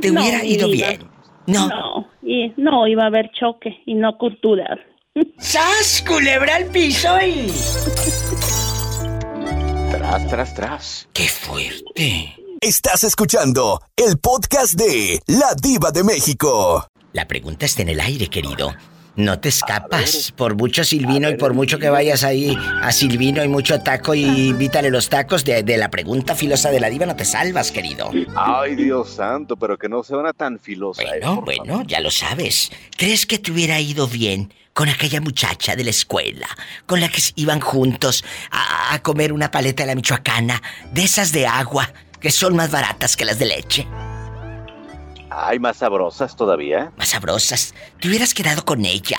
¿Te No, hubiera ido bien? No. No, y- no, iba a haber choque y no culturas. ¡Sas, culebra al piso y... Tras, tras, tras. ¡Qué fuerte! Estás escuchando el podcast de La Diva de México. La pregunta está en el aire, querido. No te escapas. Por mucho Silvino y por mucho que vayas ahí a Silvino y mucho taco y invítale los tacos de, de la pregunta filosa de la diva, no te salvas, querido. Ay, Dios santo, pero que no sea una tan filosa. ¿eh? Bueno, bueno, ya lo sabes. ¿Crees que te hubiera ido bien con aquella muchacha de la escuela, con la que iban juntos a, a comer una paleta de la michoacana, de esas de agua, que son más baratas que las de leche? Ay, más sabrosas todavía. Más sabrosas. Te hubieras quedado con ella.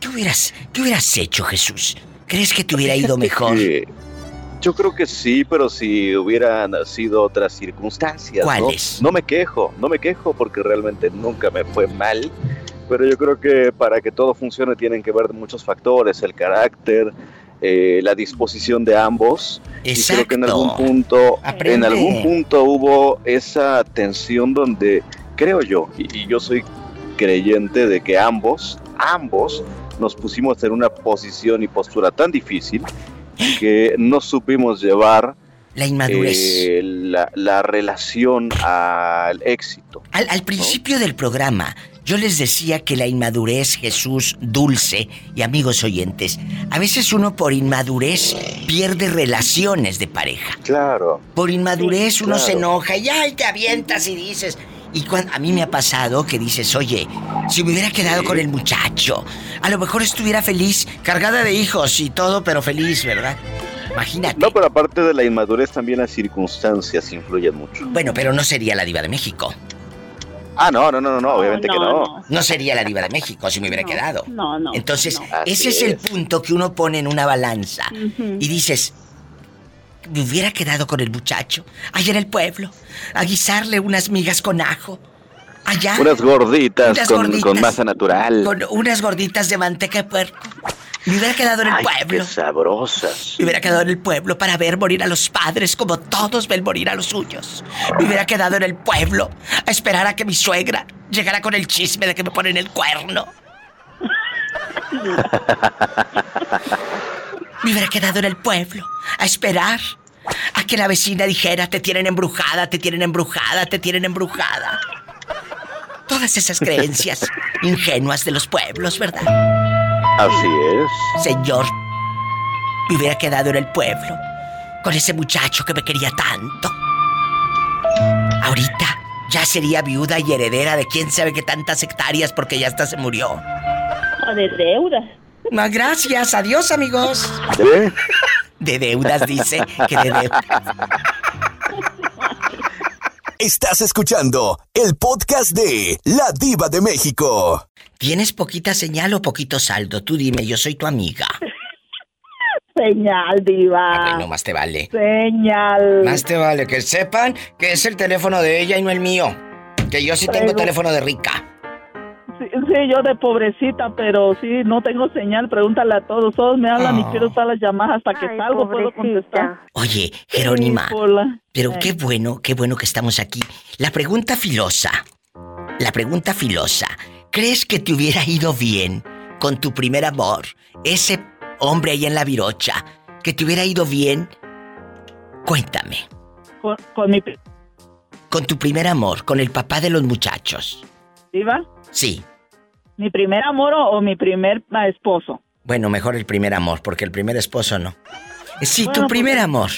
¿Qué hubieras, qué hubieras hecho, Jesús? ¿Crees que te hubiera ido mejor? Yo creo que sí, pero si hubieran sido otras circunstancias. ¿no? ¿Cuáles? ¿no? me quejo, no me quejo porque realmente nunca me fue mal. Pero yo creo que para que todo funcione tienen que ver muchos factores, el carácter, eh, la disposición de ambos. Y creo que en algún punto, Aprende. en algún punto hubo esa tensión donde creo yo, y, y yo soy creyente de que ambos, ambos nos pusimos en una posición y postura tan difícil que no supimos llevar La inmadurez. eh, la, la relación al éxito. Al, al principio del programa, yo les decía que la inmadurez, Jesús, dulce y amigos oyentes, a veces uno por inmadurez pierde relaciones de pareja. Claro. Por inmadurez uno se enoja y ay, te avientas y dices. Y cuando, a mí me ha pasado que dices, oye, si me hubiera quedado con el muchacho, a lo mejor estuviera feliz, cargada de hijos y todo, pero feliz, ¿verdad? Imagínate. No, pero aparte de la inmadurez, también las circunstancias influyen mucho. Bueno, pero no sería la diva de México. Ah, no, no, no, no, obviamente que no. No sería la diva de México si me hubiera quedado. No, no. Entonces, no. ese es el punto que uno pone en una balanza. Y dices, me hubiera quedado con el muchacho, allá en el pueblo, a guisarle unas migas con ajo. Allá. Unas gorditas, Unas con, gorditas. con masa natural. Con unas gorditas de manteca de puerco. Me hubiera quedado en el Ay, pueblo. qué sabrosas. Me hubiera quedado en el pueblo para ver morir a los padres como todos ven morir a los suyos. Me hubiera quedado en el pueblo a esperar a que mi suegra llegara con el chisme de que me ponen el cuerno. Me hubiera quedado en el pueblo a esperar a que la vecina dijera te tienen embrujada, te tienen embrujada, te tienen embrujada. Todas esas creencias ingenuas de los pueblos, ¿verdad? Así es. Señor, me hubiera quedado en el pueblo con ese muchacho que me quería tanto. Ahorita ya sería viuda y heredera de quién sabe qué tantas hectáreas porque ya hasta se murió. O de deuda. Más gracias, adiós amigos. ¿Eh? De deudas dice que de deudas. Estás escuchando el podcast de La Diva de México. ¿Tienes poquita señal o poquito saldo? Tú dime, yo soy tu amiga. Señal, diva. Ah, bueno, más te vale. Señal. Más te vale que sepan que es el teléfono de ella y no el mío. Que yo sí tengo teléfono de rica. Sí, sí, yo de pobrecita, pero sí, no tengo señal. Pregúntale a todos. Todos me hablan y Oh. quiero estar las llamadas hasta que salgo puedo contestar. Oye, Jerónima, Sí, pero Eh. qué bueno, qué bueno que estamos aquí. La pregunta filosa, la pregunta filosa, ¿crees que te hubiera ido bien con tu primer amor? Ese hombre ahí en la virocha, que te hubiera ido bien. Cuéntame, Con, con mi con tu primer amor, con el papá de los muchachos. diva, Sí, mi primer amor o, o mi primer ah, esposo. bueno, mejor el primer amor, porque el primer esposo no. Sí, Bueno, tu pues- primer amor.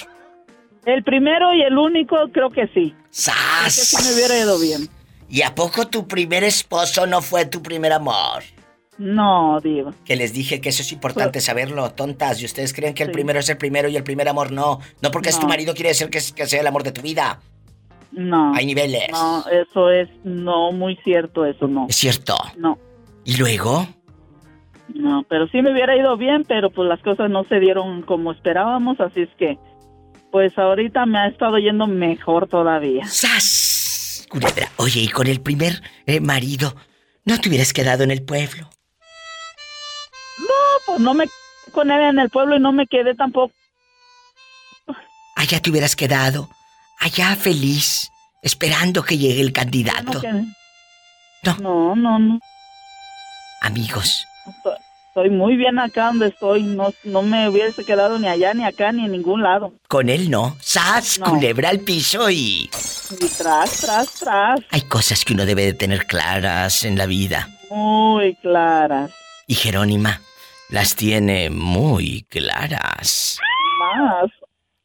El primero y el único creo que sí. ¡Sas! Creo que sí me hubiera ido bien. ¿Y a poco tu primer esposo no fue tu primer amor? No, diva. Que les dije que eso es importante saberlo, tontas. Y ustedes creen que el primero es el primero y el primer amor no. No porque es tu marido quiere decir que, es- que sea el amor de tu vida. No. Hay niveles. No, eso es no muy cierto, eso no. Es cierto. No, ¿Y luego? no, pero sí me hubiera ido bien, pero pues las cosas no se dieron como esperábamos, así es que pues ahorita me ha estado yendo mejor todavía. ¡Sas! Culebra. Oye, ¿y con el primer eh, marido no te hubieras quedado en el pueblo? No, pues no me quedé con él en el pueblo y no me quedé tampoco. Allá te hubieras quedado. Allá feliz. Esperando que llegue el No, candidato. quedé. no, no, no. Amigos, Estoy- muy bien acá donde estoy. No, no me hubiese quedado ni allá, ni acá, ni en ningún lado. con él no. ¡Sas! No. Culebra al piso y... Y tras, tras, tras. Hay cosas que uno debe de tener claras en la vida. Muy claras. Y Jerónima las tiene muy claras. Más.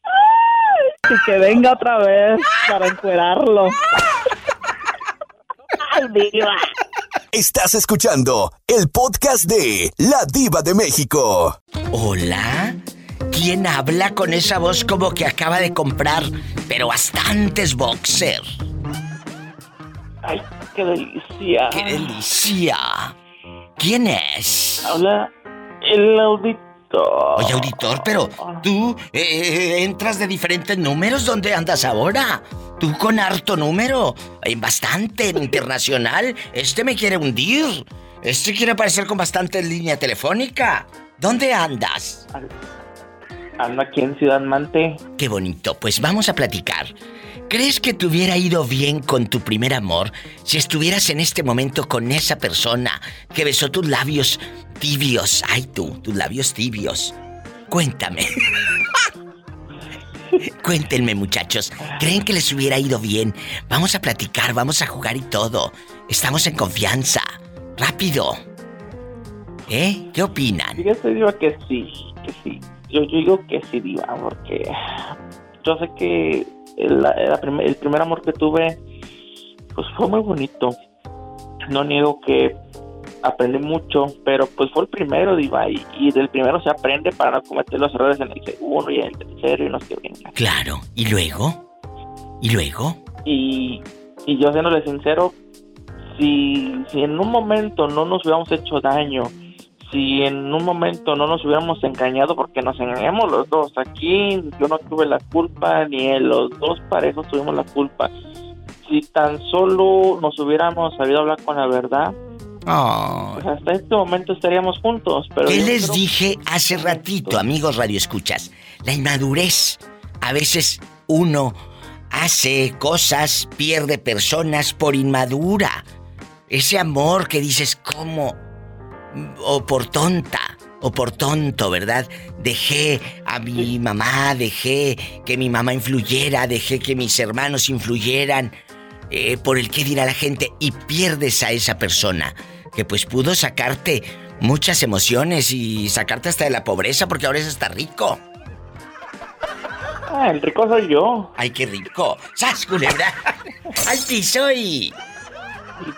Ay, y que venga otra vez para encuerarlo. Ay, diva. Estás escuchando el podcast de La Diva de México. ¿Hola? ¿Quién habla con esa voz como que acaba de comprar, pero bastantes boxer? Ay, qué delicia. ¡Qué delicia! ¿Quién es? Habla el auditor. Oye, auditor, pero tú eh, entras de diferentes números. ¿Dónde andas ahora? Tú con harto número. Bastante internacional. Este me quiere hundir. Este quiere aparecer con bastante línea telefónica. ¿Dónde andas? Ando aquí en Ciudad Mante. Qué bonito. Pues vamos a platicar. ¿Crees que te hubiera ido bien con tu primer amor si estuvieras en este momento con esa persona que besó tus labios tibios? Ay tú, tus labios tibios. Cuéntame. Cuéntenme muchachos, ¿creen que les hubiera ido bien? Vamos a platicar, vamos a jugar y todo. Estamos en confianza. Rápido. ¿Eh? ¿Qué opinan? Fíjate, Diva, que sí, que sí. Yo, digo que sí, Diva, porque yo sé que el, la prim- el primer amor que tuve, pues fue muy bonito. No niego que aprendí mucho, pero pues fue el primero, Diva, y, y del primero se aprende para no cometer los errores en el segundo y en el tercero y los que vengan. Claro. ¿Y luego? ¿Y luego? Y, y yo siéndole sincero, si, si en un momento no nos hubiéramos hecho daño, si en un momento no nos hubiéramos engañado, porque nos engañamos los dos, aquí yo no tuve la culpa, ni él, los dos parejos tuvimos la culpa. Si tan solo nos hubiéramos sabido hablar con la verdad, pues hasta este momento estaríamos juntos. Pero ¿Qué les creo- dije hace ratito, amigos radioescuchas? La inmadurez. A veces uno hace cosas, pierde personas por inmadura. Ese amor que dices, ¿cómo? O por tonta, o por tonto, ¿verdad? Dejé a mi mamá, dejé que mi mamá influyera, dejé que mis hermanos influyeran eh, por el qué dirá la gente y pierdes a esa persona que pues pudo sacarte muchas emociones y sacarte hasta de la pobreza porque ahora es hasta rico. Ah, el rico soy yo. Ay, qué rico. ¡Sas, culebra! ¡Al piso y...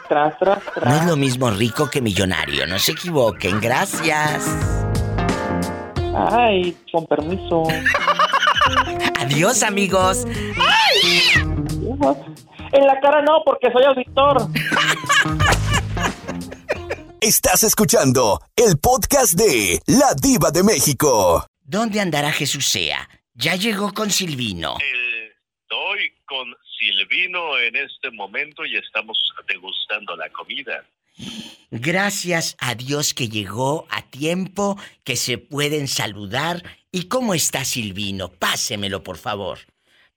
Tras, tras, tras. No es lo mismo rico que millonario, no se equivoquen, gracias. Ay, con permiso. Adiós, amigos. En la cara no, porque soy auditor. Estás escuchando el podcast de La Diva de México. ¿Dónde andará Jesús sea? Ya llegó con Silvino. Estoy con Silvino en este momento y estamos degustando la comida. Gracias a Dios que llegó a tiempo, que se pueden saludar. ¿Y cómo está Silvino? Pásemelo, por favor.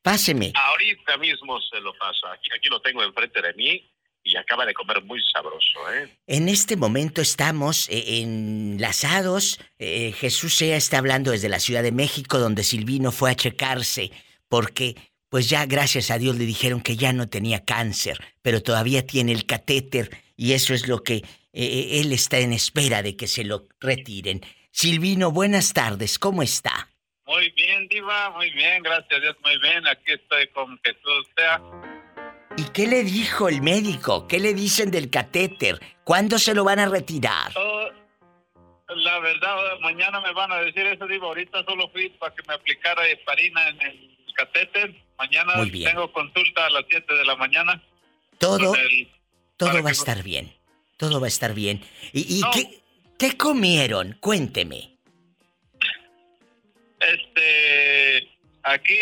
Páseme. Ahorita mismo se lo paso. Aquí, aquí lo tengo enfrente de mí y acaba de comer muy sabroso, ¿eh? En este momento estamos eh, enlazados. Eh, Jesús Sea está hablando desde la Ciudad de México, donde Silvino fue a checarse, porque pues ya gracias a Dios le dijeron que ya no tenía cáncer, pero todavía tiene el catéter y eso es lo que eh, él está en espera de que se lo retiren. Silvino, buenas tardes, ¿cómo está? Muy bien, Diva, muy bien, gracias a Dios, muy bien. Aquí estoy con Jesús sea. ¿Y qué le dijo el médico? ¿Qué le dicen del catéter? ¿Cuándo se lo van a retirar? Oh, la verdad, mañana me van a decir eso, Diva. Ahorita solo fui para que me aplicara heparina en el catéter. Mañana Muy bien. tengo consulta a las 7 de la mañana. Todo, el- todo va a no- estar bien. Todo va a estar bien. ¿Y, y No. qué, qué comieron? Cuénteme. Este, aquí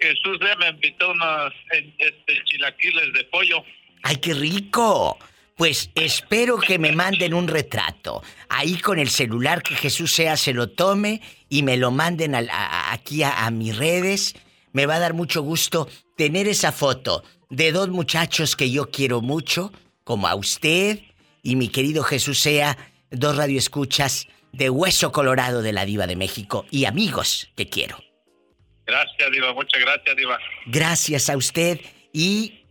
Jesús ya me invitó unos este, chilaquiles de pollo. ¡Ay, qué rico! Pues espero que me manden un retrato. Ahí con el celular que Jesús sea se lo tome y me lo manden aquí a, a mis redes. Me va a dar mucho gusto tener esa foto de dos muchachos que yo quiero mucho, como a usted y mi querido Jesús sea, dos radioescuchas de Hueso Colorado de la Diva de México y amigos que quiero. Gracias, Diva, muchas gracias, Diva. Gracias a usted y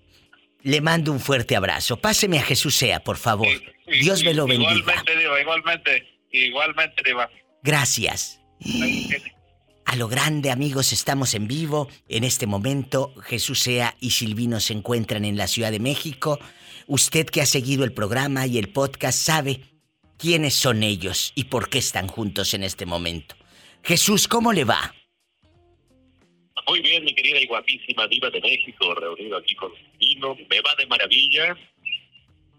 le mando un fuerte abrazo. Páseme a Jesús sea, por favor. Dios me lo bendiga. Igualmente, Diva, igualmente, igualmente, Diva. Gracias. A lo grande, amigos, estamos en vivo. En este momento, Jesús Sea y Silvino se encuentran en la Ciudad de México. Usted que ha seguido el programa y el podcast sabe quiénes son ellos y por qué están juntos en este momento. Jesús, ¿cómo le va? Muy bien, mi querida y guapísima Diva de México, reunido aquí con Vino. Me va de maravilla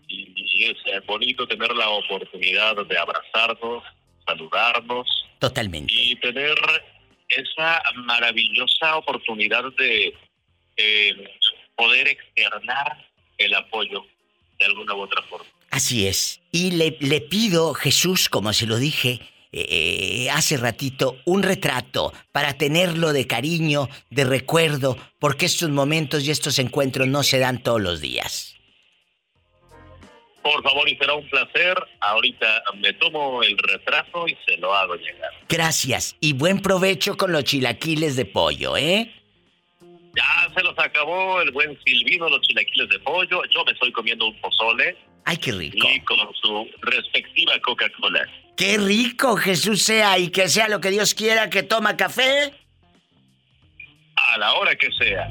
y, y es eh, bonito tener la oportunidad de abrazarnos, saludarnos Totalmente. y tener esa maravillosa oportunidad de eh, poder externar el apoyo de alguna u otra forma. Así es. Y le, le pido, Jesús, como se lo dije eh, hace ratito, un retrato para tenerlo de cariño, de recuerdo, porque estos momentos y estos encuentros no se dan todos los días. Por favor, y será un placer. Ahorita me tomo el retrato y se lo hago llegar. Gracias y buen provecho con los chilaquiles de pollo, ¿eh? Ya se los acabó el buen Silvino, los chilaquiles de pollo. Yo me estoy comiendo un pozole Ay, qué rico. y con su respectiva Coca-Cola. Qué rico, Jesús sea y que sea lo que Dios quiera que toma café A la hora que sea.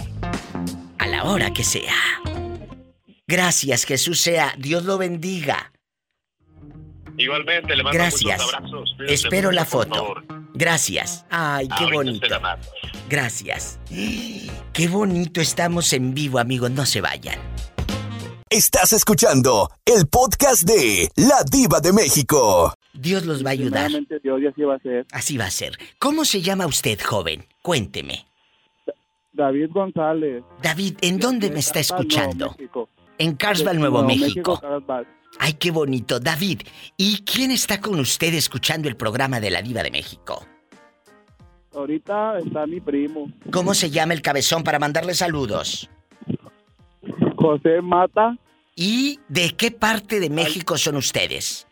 a la hora que sea. Gracias, Jesús sea. Dios lo bendiga. Igualmente, le mando Gracias. muchos abrazos. Espero mucho, la foto. Gracias. Ay, qué Ahorita bonito. se la mando. Gracias. Qué bonito estamos en vivo, amigos. No se vayan. Estás escuchando el podcast de La Diva de México. Dios los va a ayudar. Dios y así va a ser. Así va a ser. ¿Cómo se llama usted, joven? Cuénteme. David González. David, ¿en dónde me está escuchando? Nuevo. En Carlsbad, De- Nuevo, Nuevo México. Ay, qué bonito. David, ¿y quién está con usted escuchando el programa de la Diva de México? Ahorita está mi primo, ¿Cómo se llama el cabezón para mandarle saludos? José Mata, ¿Y de qué parte de México son ustedes?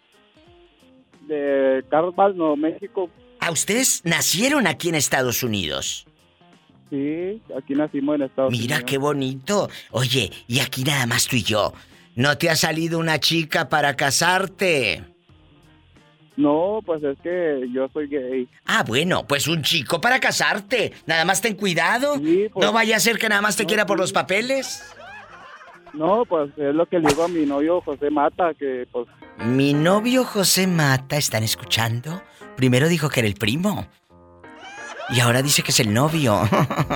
De Carlsbad, Nuevo México. ¿A ustedes nacieron aquí en Estados Unidos? Sí, aquí nacimos en Estados Mira Unidos. qué bonito. Oye, y aquí nada más tú y yo. ¿No te ha salido una chica para casarte? No, pues es que yo soy gay. Ah, bueno, pues un chico para casarte. Nada más ten cuidado. pues. no vaya a ser que nada más te quiera por los papeles. No, pues es lo que le digo a mi novio José Mata, que pues Mi novio José Mata, ¿están escuchando? Primero dijo que era el primo. Y ahora dice que es el novio.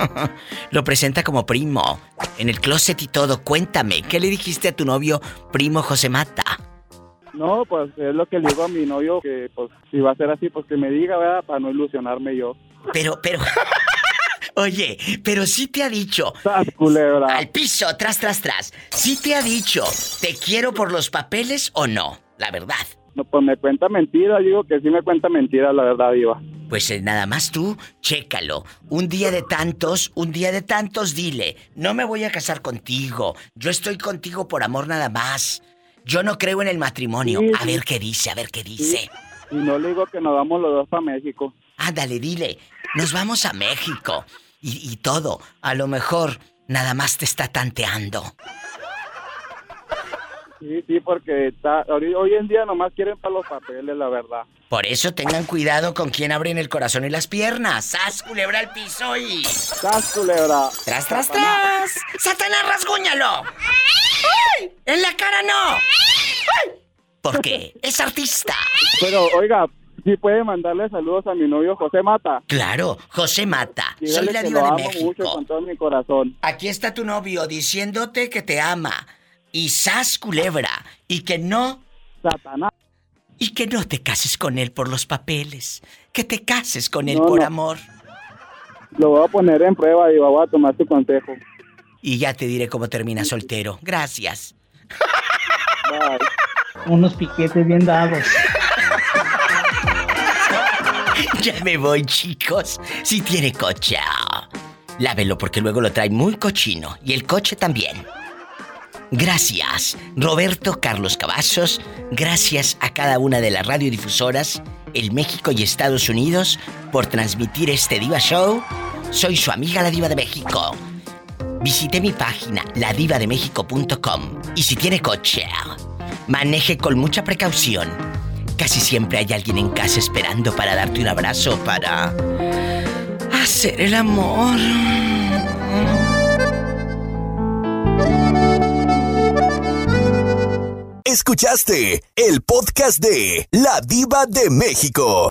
Lo presenta como primo. En el closet y todo. Cuéntame, ¿qué le dijiste a tu novio, primo José Mata? No, pues es lo que le digo a mi novio, que pues si va a ser así, pues que me diga, ¿verdad? Para no ilusionarme yo. Pero, pero... Oye, pero sí te ha dicho... culebra! Al piso, tras, tras, tras. Sí te ha dicho, ¿te quiero por los papeles o no? La verdad. No, pues me cuenta mentira, digo que sí me cuenta mentira, la verdad, Diva. Pues eh, nada más tú, chécalo. Un día de tantos, un día de tantos, dile, no me voy a casar contigo. Yo estoy contigo por amor nada más. Yo no creo en el matrimonio. Sí, A ver qué dice, a ver qué dice. Y no le digo que nos vamos los dos para México. Ándale, dile, nos vamos a México. Y, y todo, a lo mejor nada más te está tanteando. Sí, sí, porque está, hoy en día nomás quieren para los papeles, la verdad. Por eso tengan cuidado con quien abren el corazón y las piernas. ¡Sas, culebra al piso y... ¡Sas, culebra! ¡Tras, tras, tras! ¡Satanás, rasguñalo! ¡Ay! ¡En la cara no! ¡Ay! ¿Por qué? Es artista. Pero, oiga, sí puede mandarle saludos a mi novio José Mata. Claro, José Mata. Soy la que diva lo de amo México. mucho con todo mi corazón. Aquí está tu novio diciéndote que te ama. Y sas culebra. Y que no. Satanás. Y que no te cases con él por los papeles. Que te cases con él No, por no. amor. Lo voy a poner en prueba, Diva, voy a tomar tu consejo. Y ya te diré cómo termina soltero. Gracias. Unos piquetes bien dados. Ya me voy, chicos. Si tiene coche, lávelo porque luego lo trae muy cochino. Y el coche también. Gracias, Roberto Carlos Cavazos. Gracias a cada una de las radiodifusoras en México y Estados Unidos por transmitir este Diva Show. Soy su amiga la Diva de México. Visite mi página, ladivademexico.com. Y si tiene coche, maneje con mucha precaución. Casi siempre hay alguien en casa esperando para darte un abrazo, para hacer el amor. Escuchaste el podcast de La Diva de México.